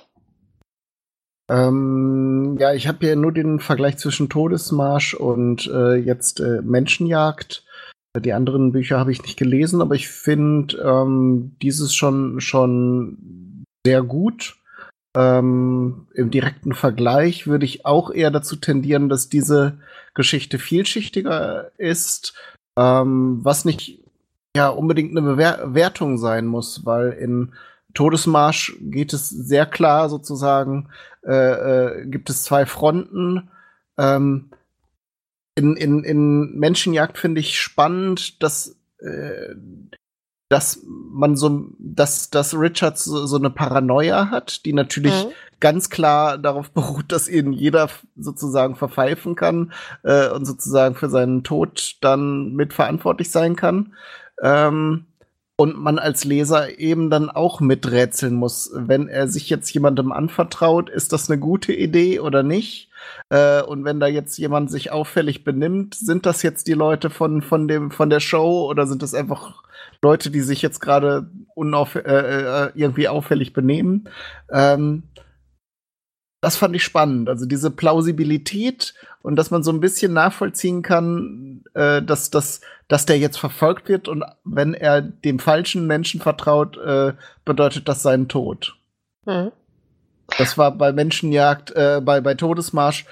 Ähm, ja, ich habe hier nur den Vergleich zwischen Todesmarsch und äh, jetzt äh, Menschenjagd. Die anderen Bücher habe ich nicht gelesen, aber ich finde ähm, dieses schon schon sehr gut. Ähm, Im direkten Vergleich würde ich auch eher dazu tendieren, dass diese Geschichte vielschichtiger ist, ähm, was nicht ja unbedingt eine Bewertung sein muss, weil in Todesmarsch geht es sehr klar sozusagen, äh, äh, gibt es zwei Fronten. Ähm, in, in, in Menschenjagd finde ich spannend, dass, äh, dass man so, dass, dass Richard so, so eine Paranoia hat, die natürlich mhm. ganz klar darauf beruht, dass ihn jeder sozusagen verpfeifen kann äh, und sozusagen für seinen Tod dann mitverantwortlich sein kann. Ähm, und man als Leser eben dann auch miträtseln muss, wenn er sich jetzt jemandem anvertraut, ist das eine gute Idee oder nicht? Äh, und wenn da jetzt jemand sich auffällig benimmt, sind das jetzt die Leute von, von, dem, von der Show oder sind das einfach Leute, die sich jetzt gerade äh, äh, irgendwie auffällig benehmen? Ähm, das fand ich spannend. Also diese Plausibilität und dass man so ein bisschen nachvollziehen kann, äh, dass, dass, dass der jetzt verfolgt wird und wenn er dem falschen Menschen vertraut, äh, bedeutet das seinen Tod. Mhm. Das war bei Menschenjagd, äh, bei, bei Todesmarsch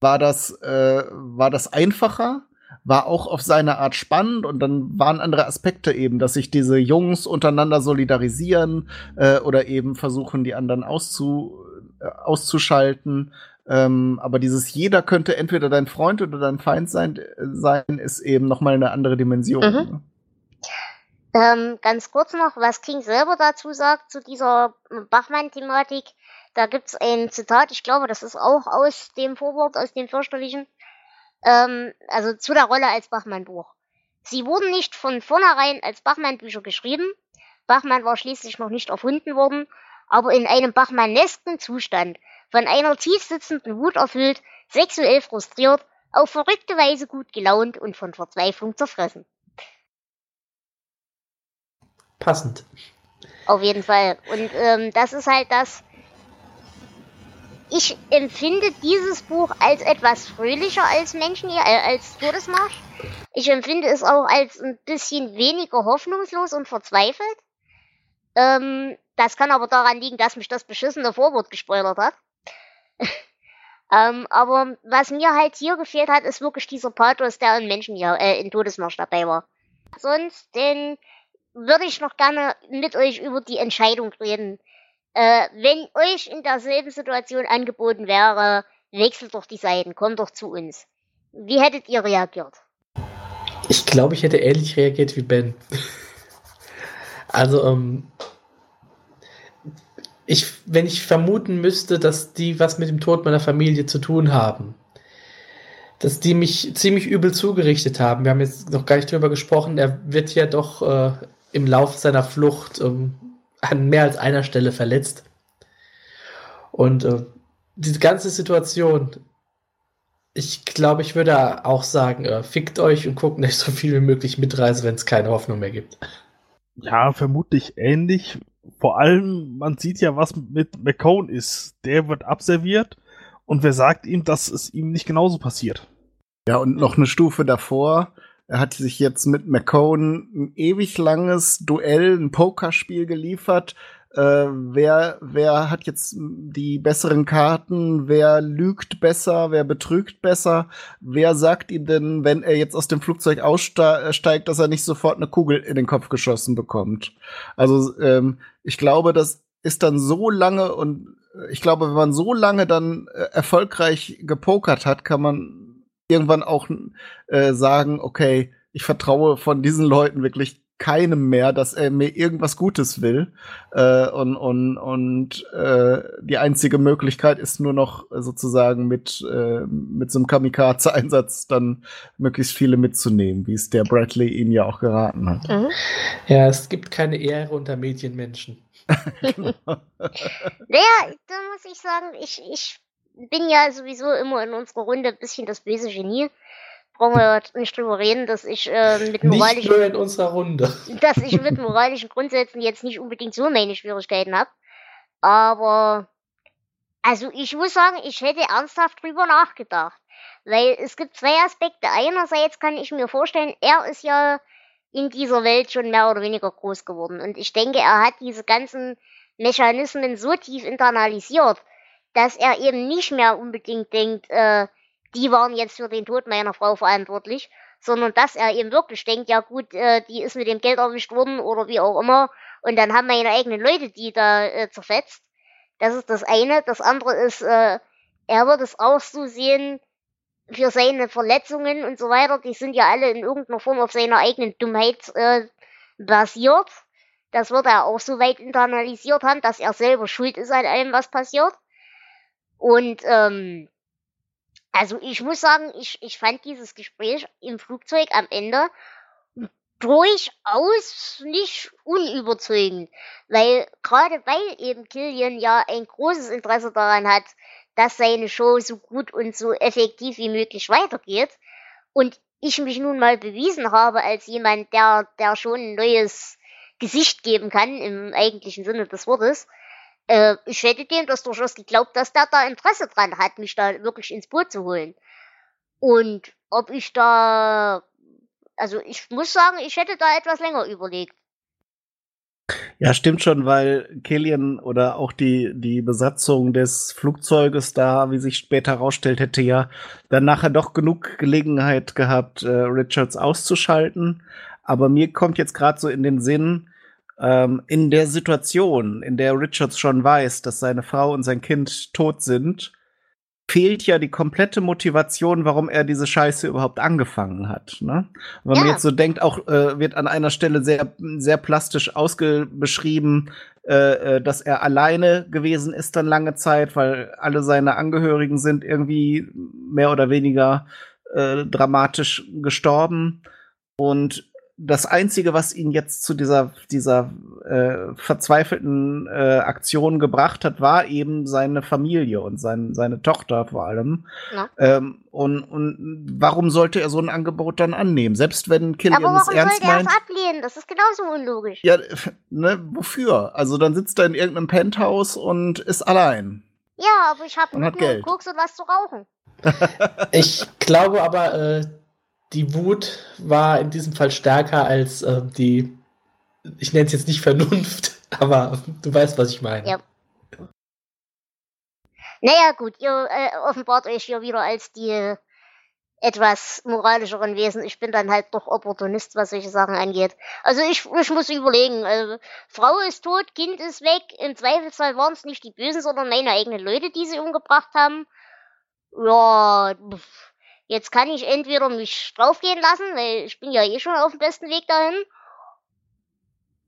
war das, äh, war das einfacher, war auch auf seine Art spannend und dann waren andere Aspekte eben, dass sich diese Jungs untereinander solidarisieren äh, oder eben versuchen, die anderen auszu, äh, auszuschalten. Ähm, aber dieses jeder könnte entweder dein Freund oder dein Feind sein, sein ist eben noch mal eine andere Dimension. Mhm. Ne? Ähm, ganz kurz noch, was King selber dazu sagt, zu dieser Bachmann-Thematik. Da gibt's ein Zitat, ich glaube, das ist auch aus dem Vorwort, aus dem fürchterlichen, ähm, also zu der Rolle als Bachmann-Buch. Sie wurden nicht von vornherein als Bachmann-Bücher geschrieben. Bachmann war schließlich noch nicht erfunden worden, aber in einem Bachmannesken Zustand von einer tief sitzenden Wut erfüllt, sexuell frustriert, auf verrückte Weise gut gelaunt und von Verzweiflung zerfressen. Passend. Auf jeden Fall. Und ähm, das ist halt das. Ich empfinde dieses Buch als etwas fröhlicher als Menschen hier, äh, als Todesmarsch. Ich empfinde es auch als ein bisschen weniger hoffnungslos und verzweifelt. Ähm, das kann aber daran liegen, dass mich das beschissene Vorwort gespoilert hat. ähm, aber was mir halt hier gefehlt hat, ist wirklich dieser Pathos, der in Menschen hier, äh, in Todesmarsch dabei war. Sonst denn würde ich noch gerne mit euch über die Entscheidung reden. Äh, wenn euch in derselben Situation angeboten wäre, wechselt doch die Seiten, kommt doch zu uns. Wie hättet ihr reagiert? Ich glaube, ich hätte ähnlich reagiert wie Ben. also, ähm, ich, wenn ich vermuten müsste, dass die was mit dem Tod meiner Familie zu tun haben, dass die mich ziemlich übel zugerichtet haben. Wir haben jetzt noch gar nicht drüber gesprochen. Er wird ja doch äh, im Lauf seiner Flucht ähm, an mehr als einer Stelle verletzt. Und äh, diese ganze Situation, ich glaube, ich würde auch sagen, äh, fickt euch und guckt nicht so viel wie möglich mitreise, wenn es keine Hoffnung mehr gibt. Ja, vermutlich ähnlich vor allem, man sieht ja, was mit McCone ist. Der wird abserviert und wer sagt ihm, dass es ihm nicht genauso passiert? Ja, und noch eine Stufe davor. Er hat sich jetzt mit McCone ein ewig langes Duell, ein Pokerspiel geliefert, äh, wer, wer hat jetzt die besseren Karten, wer lügt besser, wer betrügt besser, wer sagt ihm denn, wenn er jetzt aus dem Flugzeug aussteigt, dass er nicht sofort eine Kugel in den Kopf geschossen bekommt. Also ähm, ich glaube, das ist dann so lange und ich glaube, wenn man so lange dann äh, erfolgreich gepokert hat, kann man irgendwann auch äh, sagen, okay, ich vertraue von diesen Leuten wirklich keinem mehr, dass er mir irgendwas Gutes will. Äh, und und, und äh, die einzige Möglichkeit ist nur noch sozusagen mit, äh, mit so einem Kamikaze-Einsatz dann möglichst viele mitzunehmen, wie es der Bradley ihnen ja auch geraten hat. Mhm. Ja, es gibt keine Ehre unter Medienmenschen. genau. naja, da muss ich sagen, ich, ich bin ja sowieso immer in unserer Runde ein bisschen das böse Genie. Brauchen wir nicht drüber reden, dass ich äh, mit Nicht moralischen nur in unserer Runde. dass ich mit moralischen Grundsätzen jetzt nicht unbedingt so meine Schwierigkeiten habe. Aber also ich muss sagen, ich hätte ernsthaft drüber nachgedacht. Weil es gibt zwei Aspekte. Einerseits kann ich mir vorstellen, er ist ja in dieser Welt schon mehr oder weniger groß geworden. Und ich denke, er hat diese ganzen Mechanismen so tief internalisiert, dass er eben nicht mehr unbedingt denkt, äh, die waren jetzt für den Tod meiner Frau verantwortlich, sondern dass er eben wirklich denkt, ja gut, äh, die ist mit dem Geld erwischt worden oder wie auch immer, und dann haben meine eigenen Leute die da äh, zerfetzt. Das ist das eine. Das andere ist, äh, er wird es auch so sehen, für seine Verletzungen und so weiter, die sind ja alle in irgendeiner Form auf seiner eigenen Dummheit äh, basiert. Das wird er auch so weit internalisiert haben, dass er selber schuld ist an allem, was passiert. Und ähm, also ich muss sagen, ich, ich fand dieses Gespräch im Flugzeug am Ende durchaus nicht unüberzeugend. Weil gerade weil eben Killian ja ein großes Interesse daran hat, dass seine Show so gut und so effektiv wie möglich weitergeht. Und ich mich nun mal bewiesen habe als jemand, der, der schon ein neues Gesicht geben kann, im eigentlichen Sinne des Wortes. Äh, ich hätte dem das durchaus geglaubt, dass der da Interesse dran hat, mich da wirklich ins Boot zu holen. Und ob ich da, also ich muss sagen, ich hätte da etwas länger überlegt. Ja, stimmt schon, weil Killian oder auch die, die Besatzung des Flugzeuges da, wie sich später herausstellt, hätte ja dann nachher doch genug Gelegenheit gehabt, äh, Richards auszuschalten. Aber mir kommt jetzt gerade so in den Sinn, ähm, in der Situation, in der Richards schon weiß, dass seine Frau und sein Kind tot sind, fehlt ja die komplette Motivation, warum er diese Scheiße überhaupt angefangen hat. Ne? Und wenn Ja. man jetzt so denkt, auch äh, wird an einer Stelle sehr, sehr plastisch ausgebeschrieben, äh, äh, dass er alleine gewesen ist dann lange Zeit, weil alle seine Angehörigen sind irgendwie mehr oder weniger äh, dramatisch gestorben. Und das Einzige, was ihn jetzt zu dieser, dieser äh, verzweifelten äh, Aktion gebracht hat, war eben seine Familie und sein, seine Tochter vor allem. Ja. Ähm, und, und warum sollte er so ein Angebot dann annehmen? Selbst wenn Killian Aber es warum ernst sollte er es meint. ablehnen? Das ist genauso unlogisch. Ja, ne, wofür? Also dann sitzt er in irgendeinem Penthouse und ist allein. Ja, aber ich habe Geld. Koks und was zu rauchen. Ich glaube aber, äh, die Wut war in diesem Fall stärker als äh, die, ich nenne es jetzt nicht Vernunft, aber du weißt, was ich meine. Ja. Naja, gut, ihr äh, offenbart euch hier wieder als die etwas moralischeren Wesen. Ich bin dann halt doch Opportunist, was solche Sachen angeht. Also ich, ich muss überlegen. Also, Frau ist tot, Kind ist weg. Im Zweifelsfall waren es nicht die Bösen, sondern meine eigenen Leute, die sie umgebracht haben. Ja, pff, jetzt kann ich entweder mich draufgehen lassen, weil ich bin ja eh schon auf dem besten Weg dahin.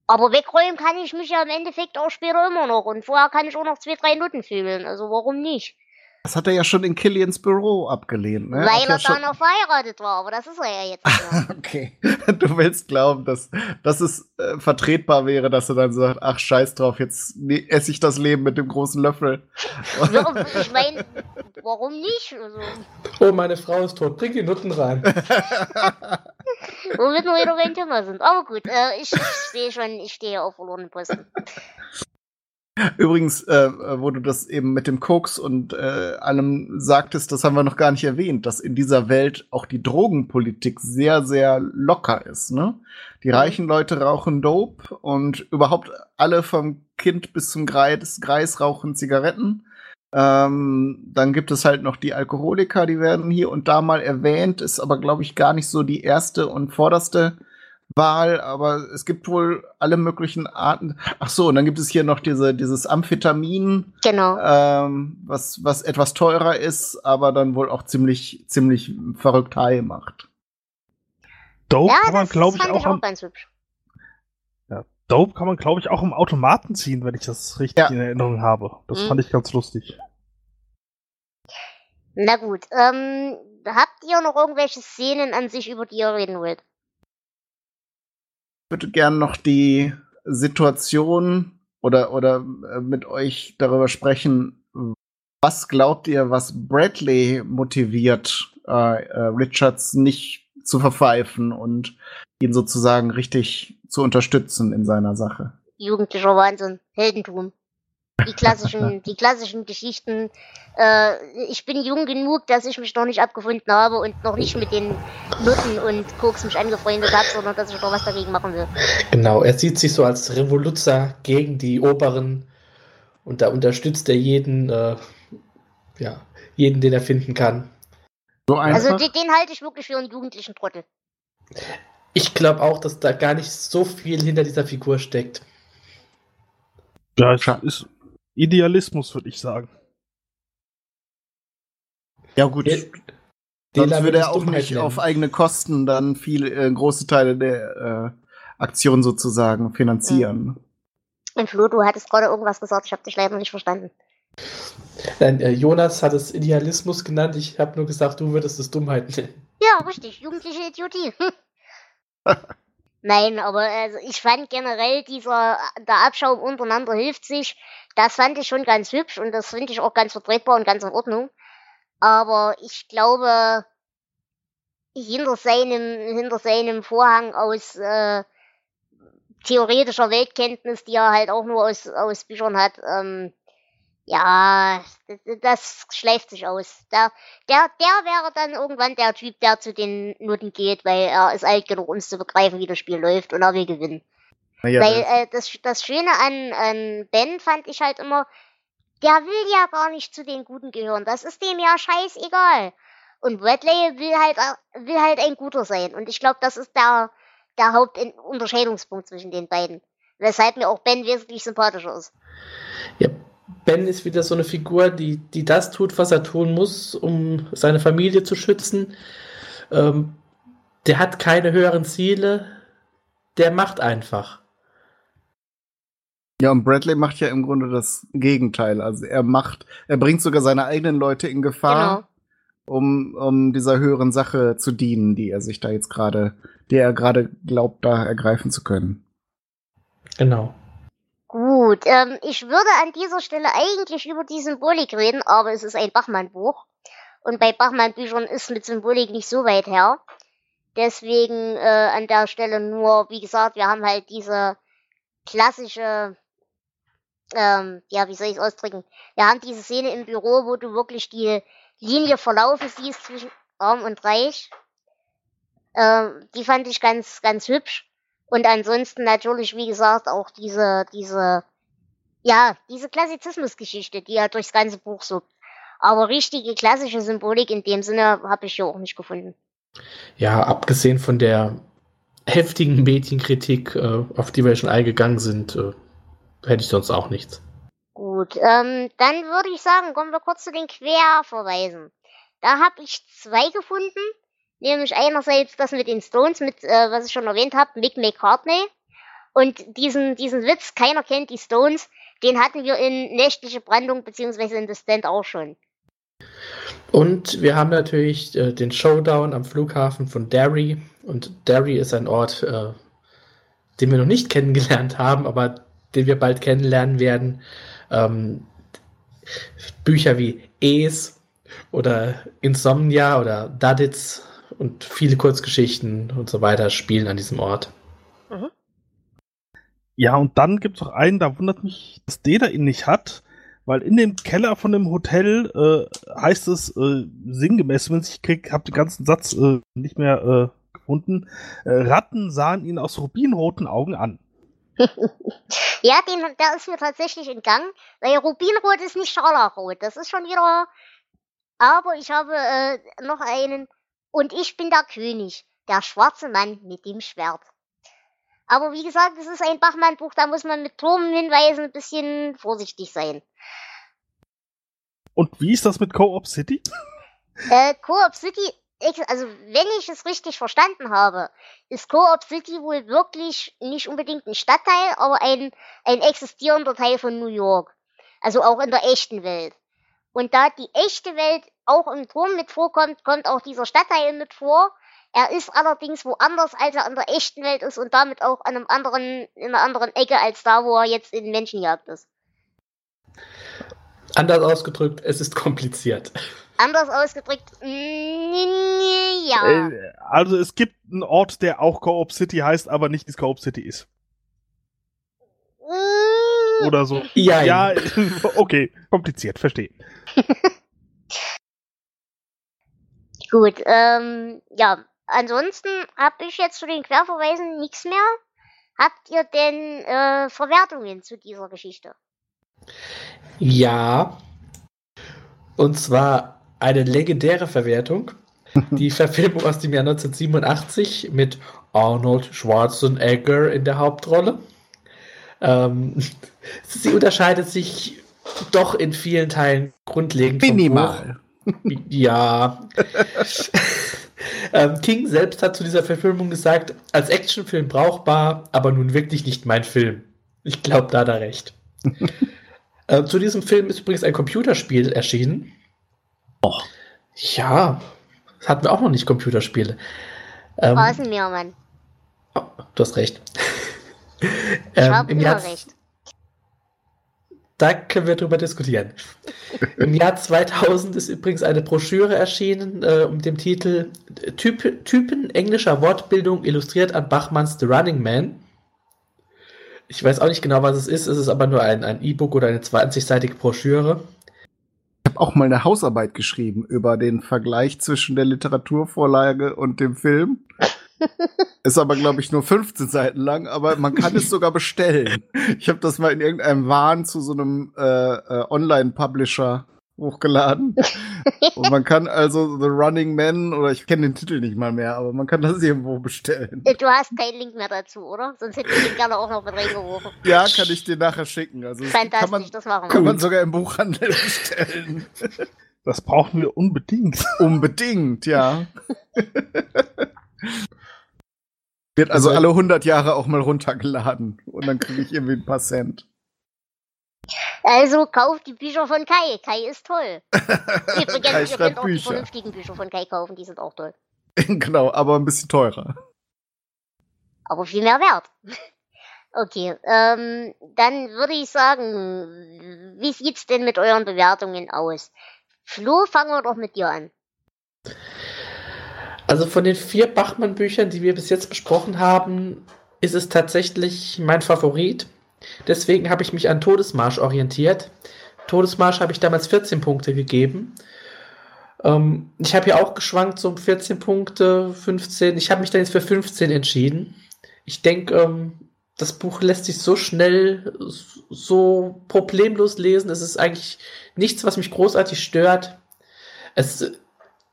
Aber wegräumen kann ich mich ja im Endeffekt auch später immer noch. Und vorher kann ich auch noch zwei, drei Nutten fühlen. Also warum nicht? Das hat er ja schon in Killians Büro abgelehnt. Ne? Weil Hat er da noch verheiratet war. Aber das ist er ja jetzt. Okay. Du willst glauben, dass, dass es äh, vertretbar wäre, dass er dann sagt, ach scheiß drauf, jetzt ne- esse ich das Leben mit dem großen Löffel. Ja, ich meine, warum nicht? Also, Oh, meine Frau ist tot, bring die Nutten rein. womit wir wieder beim Thema sind. Aber gut, äh, ich, ich stehe schon, ich stehe auf verlorenen Posten. Übrigens, äh, wo du das eben mit dem Koks und äh, allem sagtest, das haben wir noch gar nicht erwähnt, dass in dieser Welt auch die Drogenpolitik sehr, sehr locker ist. Ne? Die Mhm. reichen Leute rauchen Dope und überhaupt alle vom Kind bis zum Greis, Greis rauchen Zigaretten. Ähm, dann gibt es halt noch die Alkoholiker, die werden hier und da mal erwähnt, ist aber, glaube ich, gar nicht so die erste und vorderste Wahl, aber es gibt wohl alle möglichen Arten. Ach so, und dann gibt es hier noch diese, dieses Amphetamin, Genau. ähm, was, was etwas teurer ist, aber dann wohl auch ziemlich, ziemlich verrückt high macht. Dope ja, kann man, das glaube ich, fand auch ich auch am, ganz hübsch. Dope kann man, glaube ich, auch im Automaten ziehen, wenn ich das richtig Ja. in Erinnerung habe. Das Mhm. fand ich ganz lustig. Na gut, ähm, habt ihr noch irgendwelche Szenen an sich, über die ihr reden wollt? Ich würde gern noch die Situation oder, oder äh, mit euch darüber sprechen, was glaubt ihr, was Bradley motiviert, äh, äh, Richards nicht zu verpfeifen und ihn sozusagen richtig zu unterstützen in seiner Sache. Jugendlicher Wahnsinn, Heldentum. Die klassischen, die klassischen Geschichten. Äh, ich bin jung genug, dass ich mich noch nicht abgefunden habe und noch nicht mit den Nutten und Koks mich angefreundet habe, sondern dass ich noch was dagegen machen will. Genau, er sieht sich so als Revoluzer gegen die Oberen und da unterstützt er jeden, äh, ja, jeden, den er finden kann. So. Also den, den halte ich wirklich für einen jugendlichen Trottel. Ich glaube auch, dass da gar nicht so viel hinter dieser Figur steckt. Ja, ist Idealismus, würde ich sagen. ja gut. Der- Sonst würde er auch Dummheit nicht nennen. auf eigene Kosten dann viel äh, große Teile der äh, Aktion sozusagen finanzieren. Und Flo, du hattest gerade irgendwas gesagt, ich habe dich leider nicht verstanden. Nein, äh, Jonas hat es Idealismus genannt. Ich habe nur gesagt, du würdest es Dummheit nennen. Ja, richtig, jugendliche Idiotie. Nein, aber also ich fand generell dieser, der Abschaum untereinander hilft sich, das fand ich schon ganz hübsch und das finde ich auch ganz vertretbar und ganz in Ordnung. Aber ich glaube, hinter seinem, hinter seinem Vorhang aus äh, theoretischer Weltkenntnis, die er halt auch nur aus, aus Büchern hat, ähm, ja, das, schleift sich aus. Der, der, der wäre dann irgendwann der Typ, der zu den Noten geht, weil er ist alt genug, um zu begreifen, wie das Spiel läuft und er will gewinnen. Naja, weil das- äh, das, das Schöne an, an Ben fand ich halt immer, der will ja gar nicht zu den Guten gehören. Das ist dem ja scheißegal. Und Bradley will halt, will halt ein Guter sein. Und ich glaube, das ist der, der Hauptunterscheidungspunkt zwischen den beiden. Weshalb mir auch Ben wesentlich sympathischer ist. Ja, Ben ist wieder so eine Figur, die, die das tut, was er tun muss, um seine Familie zu schützen. Ähm, der hat keine höheren Ziele. Der macht einfach. Ja, und Bradley macht ja im Grunde das Gegenteil. Also er macht, er bringt sogar seine eigenen Leute in Gefahr, Genau. um, um dieser höheren Sache zu dienen, die er sich da jetzt gerade, der er gerade glaubt, da ergreifen zu können. Genau. Gut, ähm, ich würde an dieser Stelle eigentlich über die Symbolik reden, aber es ist ein Bachmann-Buch. Und bei Bachmann-Büchern ist mit Symbolik nicht so weit her. Deswegen äh, an der Stelle nur, wie gesagt, wir haben halt diese klassische, ähm, ja, wie soll ich es ausdrücken? Wir haben diese Szene im Büro, wo du wirklich die Linie verlaufen siehst zwischen Arm und Reich. Ähm, die fand ich ganz, ganz hübsch. Und ansonsten natürlich, wie gesagt, auch diese, diese, ja, diese Klassizismusgeschichte, die ja durchs ganze Buch so. Aber richtige klassische Symbolik in dem Sinne habe ich hier auch nicht gefunden. Ja, abgesehen von der heftigen Medienkritik, äh, auf die wir schon eingegangen sind, äh, hätte ich sonst auch nichts. Gut, ähm, dann würde ich sagen, kommen wir kurz zu den Querverweisen. Da habe ich zwei gefunden, nämlich einerseits das mit den Stones, mit, äh, was ich schon erwähnt habe, Mick McCartney. Und diesen, diesen Witz, keiner kennt die Stones, den hatten wir in Nächtliche Brandung beziehungsweise in The Stand auch schon. Und wir haben natürlich äh, den Showdown am Flughafen von Derry. Und Derry ist ein Ort, äh, den wir noch nicht kennengelernt haben, aber den wir bald kennenlernen werden. Ähm, Bücher wie Es oder Insomnia oder Duddits und viele Kurzgeschichten und so weiter spielen an diesem Ort. Ja, und dann gibt's noch einen, da wundert mich, dass der ihn nicht hat, weil in dem Keller von dem Hotel äh, heißt es äh, sinngemäß, wenn ich krieg, hab den ganzen Satz äh, nicht mehr äh, gefunden. Äh, Ratten sahen ihn aus rubinroten Augen an. Ja, den, der ist mir tatsächlich entgangen, weil Rubinrot ist nicht Scharlachrot. Das ist schon wieder. Aber ich habe äh, noch einen. Und ich bin der König, der schwarze Mann mit dem Schwert. Aber wie gesagt, es ist ein Bachmann-Buch, da muss man mit Turmhinweisen ein bisschen vorsichtig sein. Und wie ist das mit Co-op City? Äh, Co-op City, also wenn ich es richtig verstanden habe, ist Co-op City wohl wirklich nicht unbedingt ein Stadtteil, aber ein, ein existierender Teil von New York. Also auch in der echten Welt. Und da die echte Welt auch im Turm mit vorkommt, kommt auch dieser Stadtteil mit vor. Er ist allerdings woanders, als er in der echten Welt ist und damit auch an einem anderen, in einer anderen Ecke als da, wo er jetzt in Menschenjagd ist. Anders ausgedrückt, es ist kompliziert. Anders ausgedrückt, ja. Äh, also es gibt einen Ort, der auch Co-op City heißt, aber nicht das Co-op City ist. Mm, Oder so. Ja, Ja, okay, kompliziert, verstehe. Gut, ähm, ja. Ansonsten habe ich jetzt zu den Querverweisen nichts mehr. Habt ihr denn äh, Verwertungen zu dieser Geschichte? Ja. Und zwar eine legendäre Verwertung. Die Verfilmung aus dem Jahr 1987 mit Arnold Schwarzenegger in der Hauptrolle. Ähm, sie unterscheidet sich doch in vielen Teilen grundlegend. Minimal. Ja. ähm, King selbst hat zu dieser Verfilmung gesagt, als Actionfilm brauchbar, aber nun wirklich nicht mein Film. Ich glaube, da hat er recht. äh, zu diesem Film ist übrigens ein Computerspiel erschienen. Och. Ja, das hatten wir auch noch nicht Computerspiele. Ähm, Rasenmähermann. oh, du hast recht. Ich Ähm, habe im immer Jahr recht. Da können wir drüber diskutieren. Im Jahr 2000 ist übrigens eine Broschüre erschienen äh, mit dem Titel Typ, Typen englischer Wortbildung illustriert an Bachmanns The Running Man. Ich weiß auch nicht genau, was es ist. Es ist aber nur ein ein E-Book oder eine 20-seitige Broschüre. Habe auch mal eine Hausarbeit geschrieben über den Vergleich zwischen der Literaturvorlage und dem Film. Ist aber, glaube ich, nur 15 Seiten lang, aber man kann es sogar bestellen. Ich habe das mal in irgendeinem Wahn zu so einem äh, äh, Online-Publisher hochgeladen. Und man kann also The Running Man, oder ich kenne den Titel nicht mal mehr, aber man kann das irgendwo bestellen. Du hast keinen Link mehr dazu, oder? Sonst hätte ich ihn gerne auch noch mit reingeworfen. Ja, kann ich dir nachher schicken. Also kann Fantastisch, man, das machen kann man sogar im Buchhandel bestellen. Das brauchen wir unbedingt. Unbedingt, ja. Wird also alle 100 Jahre auch mal runtergeladen. Und dann kriege ich irgendwie ein paar Cent. Also kauft die Bücher von Kai. Kai ist toll. Übrigens, Kai ihr könnt auch die Bücher. vernünftigen Bücher von Kai kaufen, die sind auch toll. genau, aber ein bisschen teurer. Aber viel mehr wert. Okay, ähm, dann würde ich sagen, wie sieht's denn mit euren Bewertungen aus? Flo, fangen wir doch mit dir an. Also von den vier Bachmann-Büchern, die wir bis jetzt besprochen haben, ist es tatsächlich mein Favorit. Deswegen habe ich mich an Todesmarsch orientiert. Todesmarsch habe ich damals 14 Punkte gegeben. Ähm, ich habe hier auch geschwankt, so um 14 Punkte, 15. Ich habe mich dann jetzt für 15 entschieden. Ich denke, ähm, das Buch lässt sich so schnell, so problemlos lesen. Es ist eigentlich nichts, was mich großartig stört. Es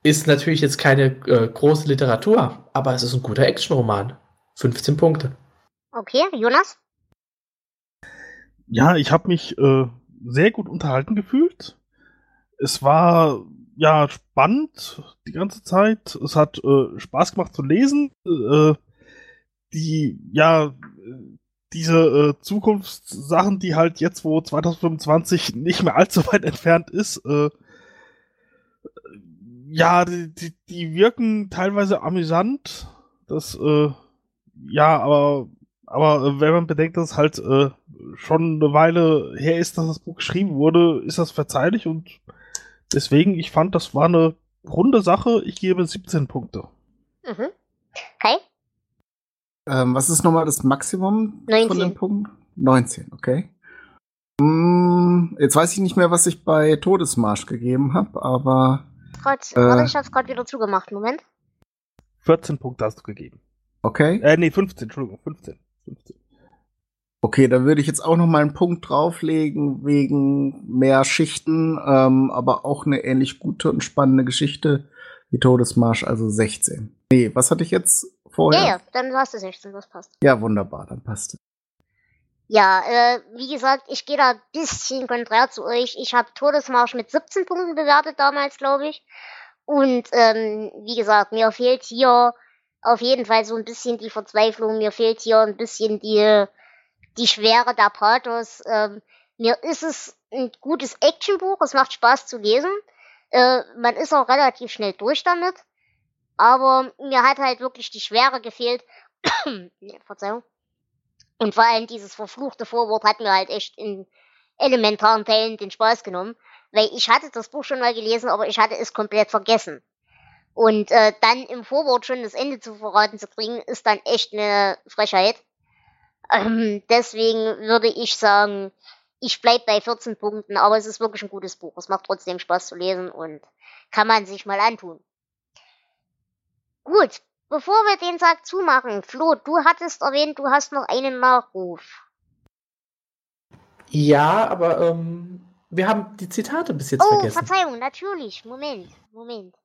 ist natürlich jetzt keine äh, große Literatur, aber es ist ein guter Actionroman. 15 Punkte. Okay, Jonas? Ja, ich habe mich äh, sehr gut unterhalten gefühlt. Es war ja spannend die ganze Zeit. Es hat äh, Spaß gemacht zu lesen. Äh, die ja diese äh, Zukunftssachen, die halt jetzt, wo 2025 nicht mehr allzu weit entfernt ist, äh, ja, die, die, die wirken teilweise amüsant. Das, äh, ja, aber, aber äh, wenn man bedenkt, dass halt äh, schon eine Weile her ist, dass das Buch geschrieben wurde, ist das verzeihlich und deswegen, ich fand, das war eine runde Sache. Ich gebe 17 Punkte. Mhm. Kai? Ähm, was ist nochmal das Maximum 19. von den Punkten? 19, okay. Mm, jetzt weiß ich nicht mehr, was ich bei Todesmarsch gegeben habe, aber Gott, Äh. warte, ich hab's gerade wieder zugemacht. Moment. 14 Punkte hast du gegeben. okay. Äh, nee, 15, Entschuldigung, 15. 15. Okay, dann würde ich jetzt auch noch mal einen Punkt drauflegen wegen mehr Schichten, ähm, aber auch eine ähnlich gute und spannende Geschichte wie Todesmarsch, also 16. Nee, was hatte ich jetzt vorher? Ja, ja, dann hast du 16, das passt. Ja, wunderbar, dann passt es. Ja, äh, wie gesagt, ich gehe da ein bisschen konträr zu euch. Ich habe Todesmarsch mit 17 Punkten bewertet damals, glaube ich. Und ähm, wie gesagt, mir fehlt hier auf jeden Fall so ein bisschen die Verzweiflung. Mir fehlt hier ein bisschen die, die Schwere der Pathos. Ähm, mir ist es ein gutes Actionbuch. Es macht Spaß zu lesen. Äh, man ist auch relativ schnell durch damit. Aber mir hat halt wirklich die Schwere gefehlt. nee, Verzeihung. Und vor allem dieses verfluchte Vorwort hat mir halt echt in elementaren Teilen den Spaß genommen. weil ich hatte das Buch schon mal gelesen, aber ich hatte es komplett vergessen. Und äh, dann im Vorwort schon das Ende zu verraten zu kriegen, ist dann echt eine Frechheit. Ähm, deswegen würde ich sagen, ich bleib bei 14 Punkten, aber es ist wirklich ein gutes Buch. Es macht trotzdem Spaß zu lesen und kann man sich mal antun. Gut, bevor wir den Sack zumachen, Flo, du hattest erwähnt, du hast noch einen Nachruf. Ja, aber ähm, wir haben die Zitate bis jetzt oh, vergessen. Verzeihung, natürlich. Moment, Moment.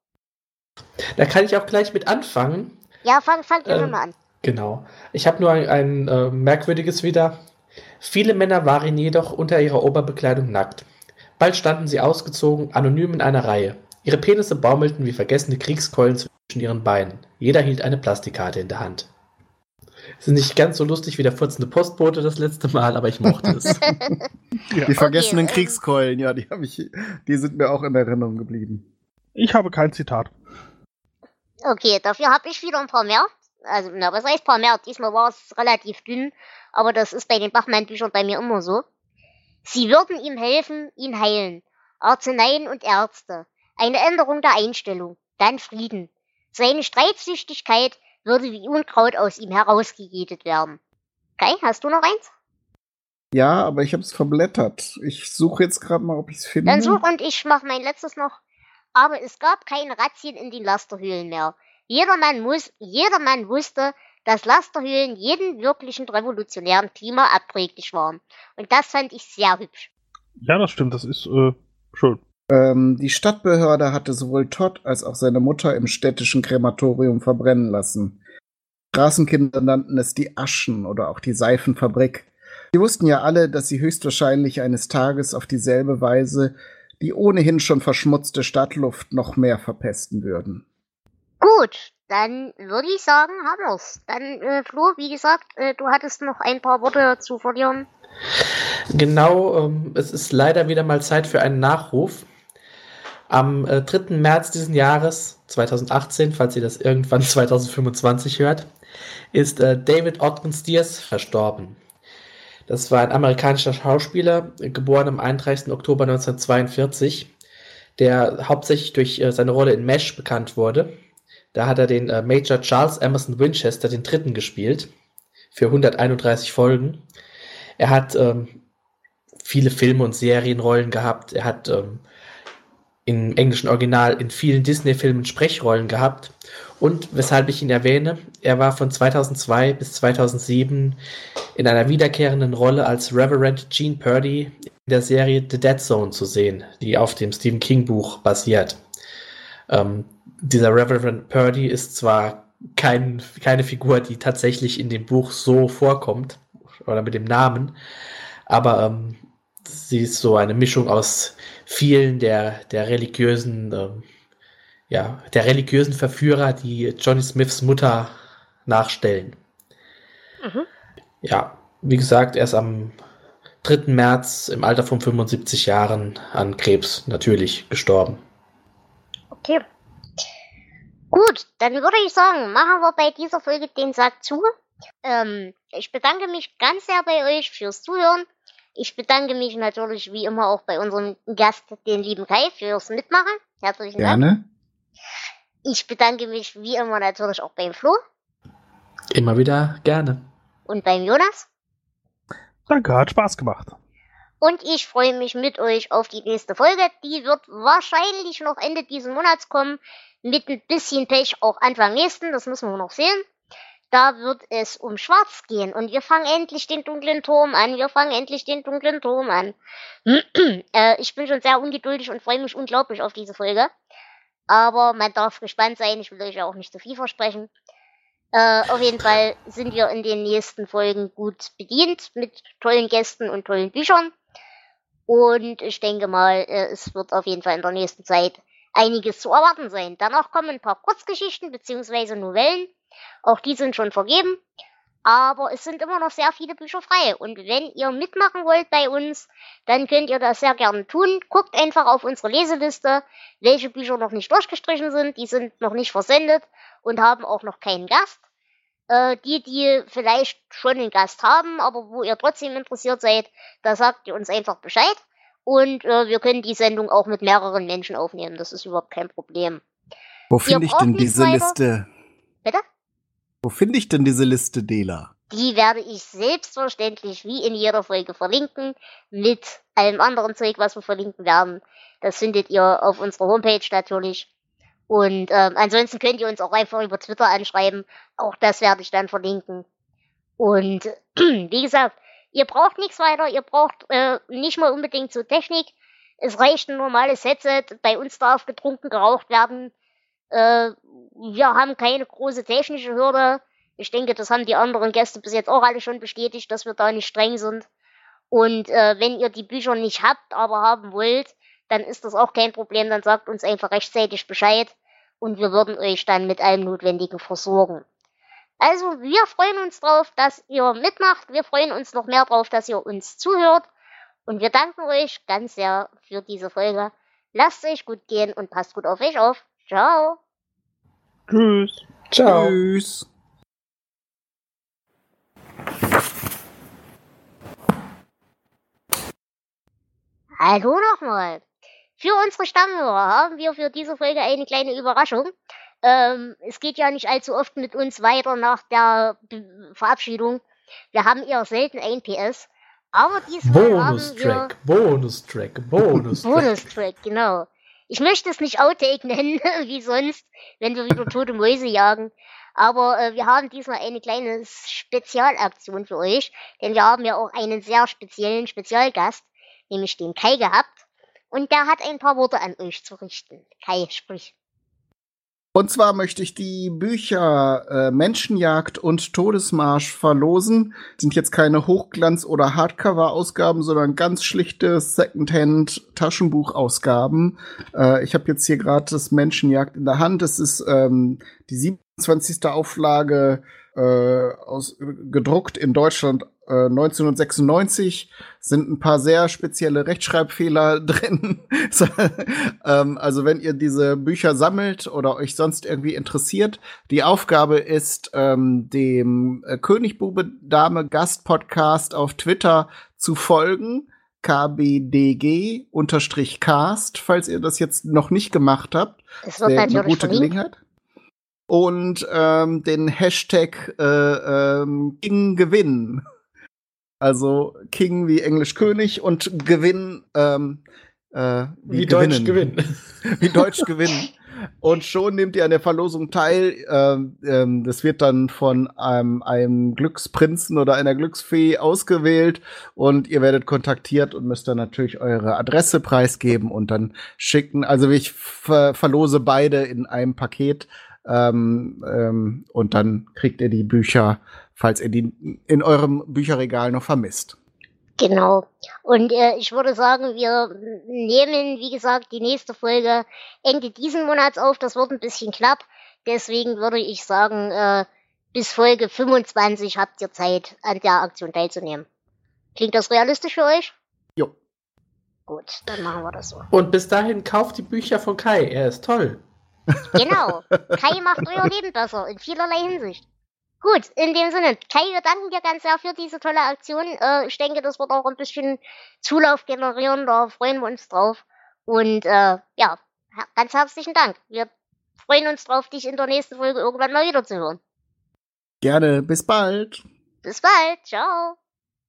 Da kann ich auch gleich mit anfangen. Ja, fang, fang ähm, mal an. Genau. Ich habe nur ein, ein äh, merkwürdiges wieder. Viele Männer waren jedoch unter ihrer Oberbekleidung nackt. Bald standen sie ausgezogen, anonym in einer Reihe. Ihre Penisse baumelten wie vergessene Kriegskeulen zwischen ihren Beinen. Jeder hielt eine Plastikkarte in der Hand. Es ist nicht ganz so lustig wie der furzende Postbote das letzte Mal, aber ich mochte es. Die vergessenen ähm, Kriegskeulen, ja, die habe ich, die sind mir auch in Erinnerung geblieben. Ich habe kein Zitat. Okay, dafür habe ich wieder ein paar mehr. Also, na, was heißt paar mehr? Diesmal war es relativ dünn, aber das ist bei den Bachmann-Büchern bei mir immer so. Sie würden ihm helfen, ihn heilen. Arzneien und Ärzte. Eine Änderung der Einstellung. Dann Frieden. Seine Streitsüchtigkeit würde wie Unkraut aus ihm herausgejätet werden. Kai, hast du noch eins? Ja, aber ich habe es verblättert. Ich suche jetzt gerade mal, ob ich es finde. Dann such und ich mach mein letztes noch. Aber es gab keine Razzien in den Lasterhöhlen mehr. Jedermann, muss, jedermann wusste, dass Lasterhöhlen jeden wirklichen revolutionären Klima abträglich waren. Und das fand ich sehr hübsch. Ja, das stimmt, das ist äh, schön. Ähm, die Stadtbehörde hatte sowohl Todd als auch seine Mutter im städtischen Krematorium verbrennen lassen. Straßenkinder nannten es die Aschen oder auch die Seifenfabrik. Sie wussten ja alle, dass sie höchstwahrscheinlich eines Tages auf dieselbe Weise die ohnehin schon verschmutzte Stadtluft noch mehr verpesten würden. Gut, dann würde ich sagen, haben wir's. Dann, äh, Flo, wie gesagt, äh, du hattest noch ein paar Worte zu verlieren. Genau, ähm, es ist leider wieder mal Zeit für einen Nachruf. Am äh, 3. März diesen Jahres, 2018, falls ihr das irgendwann 2025 hört, ist äh, David Ogden Stiers verstorben. Das war ein amerikanischer Schauspieler, äh, geboren am 31. Oktober 1942, der hauptsächlich durch äh, seine Rolle in Mesh bekannt wurde. Da hat er den äh, Major Charles Emerson Winchester den Dritten gespielt für 131 Folgen. Er hat ähm, viele Filme und Serienrollen gehabt. Er hat ähm, im englischen Original in vielen Disney-Filmen Sprechrollen gehabt. Und weshalb ich ihn erwähne, er war von 2002 bis 2007 in einer wiederkehrenden Rolle als Reverend Gene Purdy in der Serie The Dead Zone zu sehen, die auf dem Stephen King Buch basiert. Ähm, dieser Reverend Purdy ist zwar kein, keine Figur, die tatsächlich in dem Buch so vorkommt, oder mit dem Namen, aber ähm, sie ist so eine Mischung aus vielen der, der religiösen, ähm, ja, der religiösen Verführer, die Johnny Smiths Mutter nachstellen. Mhm. Ja, wie gesagt, er ist am 3. März im Alter von 75 Jahren an Krebs natürlich gestorben. Okay. Gut, dann würde ich sagen, machen wir bei dieser Folge den Sack zu. Ähm, ich bedanke mich ganz sehr bei euch fürs Zuhören. Ich bedanke mich natürlich wie immer auch bei unserem Gast, den lieben Kai, fürs Mitmachen. Herzlichen Dank. Gerne. Ich bedanke mich wie immer natürlich auch beim Flo Immer wieder gerne. und beim Jonas. Danke, hat Spaß gemacht. Und ich freue mich mit euch auf die nächste Folge. Die wird wahrscheinlich noch Ende diesen Monats kommen. Mit ein bisschen Pech auch Anfang nächsten. Das müssen wir noch sehen. Da wird es um Schwarz gehen. Und wir fangen endlich den dunklen Turm an. Wir fangen endlich den dunklen Turm an. äh, ich bin schon sehr ungeduldig und freue mich unglaublich auf diese Folge. Aber man darf gespannt sein. Ich will euch ja auch nicht zu viel versprechen. Äh, auf jeden Fall sind wir in den nächsten Folgen gut bedient mit tollen Gästen und tollen Büchern. Und ich denke mal, äh, es wird auf jeden Fall in der nächsten Zeit einiges zu erwarten sein. Danach kommen ein paar Kurzgeschichten bzw. Novellen. Auch die sind schon vergeben. Aber es sind immer noch sehr viele Bücher frei. Und wenn ihr mitmachen wollt bei uns, dann könnt ihr das sehr gerne tun. Guckt einfach auf unsere Leseliste, welche Bücher noch nicht durchgestrichen sind. Die sind noch nicht versendet und haben auch noch keinen Gast. Äh, die, die vielleicht schon einen Gast haben, aber wo ihr trotzdem interessiert seid, da sagt ihr uns einfach Bescheid. Und äh, wir können die Sendung auch mit mehreren Menschen aufnehmen. Das ist überhaupt kein Problem. Wo finde ich denn diese weiter. Liste? Bitte? Wo finde ich denn diese Liste, Dela? Die werde ich selbstverständlich wie in jeder Folge verlinken, mit allem anderen Zeug, was wir verlinken werden. Das findet ihr auf unserer Homepage natürlich. Und ähm, ansonsten könnt ihr uns auch einfach über Twitter anschreiben. Auch das werde ich dann verlinken. Und wie gesagt, ihr braucht nichts weiter. Ihr braucht äh, nicht mal unbedingt so Technik. Es reicht ein normales Headset. Bei uns darf getrunken, geraucht werden. Äh, wir haben keine große technische Hürde. Ich denke, das haben die anderen Gäste bis jetzt auch alle schon bestätigt, dass wir da nicht streng sind. Und äh, wenn ihr die Bücher nicht habt, aber haben wollt, dann ist das auch kein Problem. Dann sagt uns einfach rechtzeitig Bescheid und wir würden euch dann mit allem Notwendigen versorgen. Also wir freuen uns drauf, dass ihr mitmacht. Wir freuen uns noch mehr drauf, dass ihr uns zuhört. Und wir danken euch ganz sehr für diese Folge. Lasst euch gut gehen und passt gut auf euch auf. Ciao. Tschüss. Ciao. Tschüss. Hallo nochmal. Für unsere Stammhörer haben wir für diese Folge eine kleine Überraschung. Ähm, es geht ja nicht allzu oft mit uns weiter nach der Be Verabschiedung. Wir haben eher selten ein PS. Aber diesmal haben wir... Bonustrack, Bonustrack, Bonustrack. Bonustrack, genau. Ich möchte es nicht Outtake nennen, wie sonst, wenn wir wieder tote Mäuse jagen. Aber äh, wir haben diesmal eine kleine Spezialaktion für euch, denn wir haben ja auch einen sehr speziellen Spezialgast, nämlich den Kai gehabt. Und der hat ein paar Worte an euch zu richten. Kai, sprich. Und zwar möchte ich die Bücher äh, Menschenjagd und Todesmarsch verlosen. Sind jetzt keine Hochglanz- oder Hardcover-Ausgaben, sondern ganz schlichte Secondhand-Taschenbuchausgaben. Äh, ich habe jetzt hier gerade das Menschenjagd in der Hand. Es ist ähm, die 27. Auflage äh, aus, gedruckt in Deutschland äh, 1996 sind ein paar sehr spezielle Rechtschreibfehler drin. Ähm, also wenn ihr diese Bücher sammelt oder euch sonst irgendwie interessiert, die Aufgabe ist, ähm, dem äh, Königbube Dame Gast Podcast auf Twitter zu folgen. KBDG unterstrich Cast, falls ihr das jetzt noch nicht gemacht habt. Es wird eine gute. Gelegenheit. Und ähm, den Hashtag äh, ähm, King Gewinn. Also King wie Englisch König und Gewinn ähm, äh, Wie Deutsch gewinnen. Wie Deutsch gewinnen. Und schon nehmt ihr an der Verlosung teil. Ähm, ähm, das wird dann von einem, einem Glücksprinzen oder einer Glücksfee ausgewählt und ihr werdet kontaktiert und müsst dann natürlich eure Adresse preisgeben und dann schicken. Also ich ver verlose beide in einem Paket ähm, ähm, und dann kriegt ihr die Bücher, falls ihr die in eurem Bücherregal noch vermisst. Genau. Und äh, ich würde sagen, wir nehmen, wie gesagt, die nächste Folge Ende diesen Monats auf. Das wird ein bisschen knapp. Deswegen würde ich sagen, äh, bis Folge 25 habt ihr Zeit, an der Aktion teilzunehmen. Klingt das realistisch für euch? Jo. Gut, dann machen wir das so. Und bis dahin kauft die Bücher von Kai. Er ist toll. Genau. Kai macht euer Leben besser in vielerlei Hinsicht. Gut, in dem Sinne, Kai, wir danken dir ganz sehr für diese tolle Aktion. Äh, ich denke, das wird auch ein bisschen Zulauf generieren, da freuen wir uns drauf. Und äh, ja, ganz herzlichen Dank. Wir freuen uns drauf, dich in der nächsten Folge irgendwann mal wieder zu hören. Gerne, bis bald. Bis bald, ciao.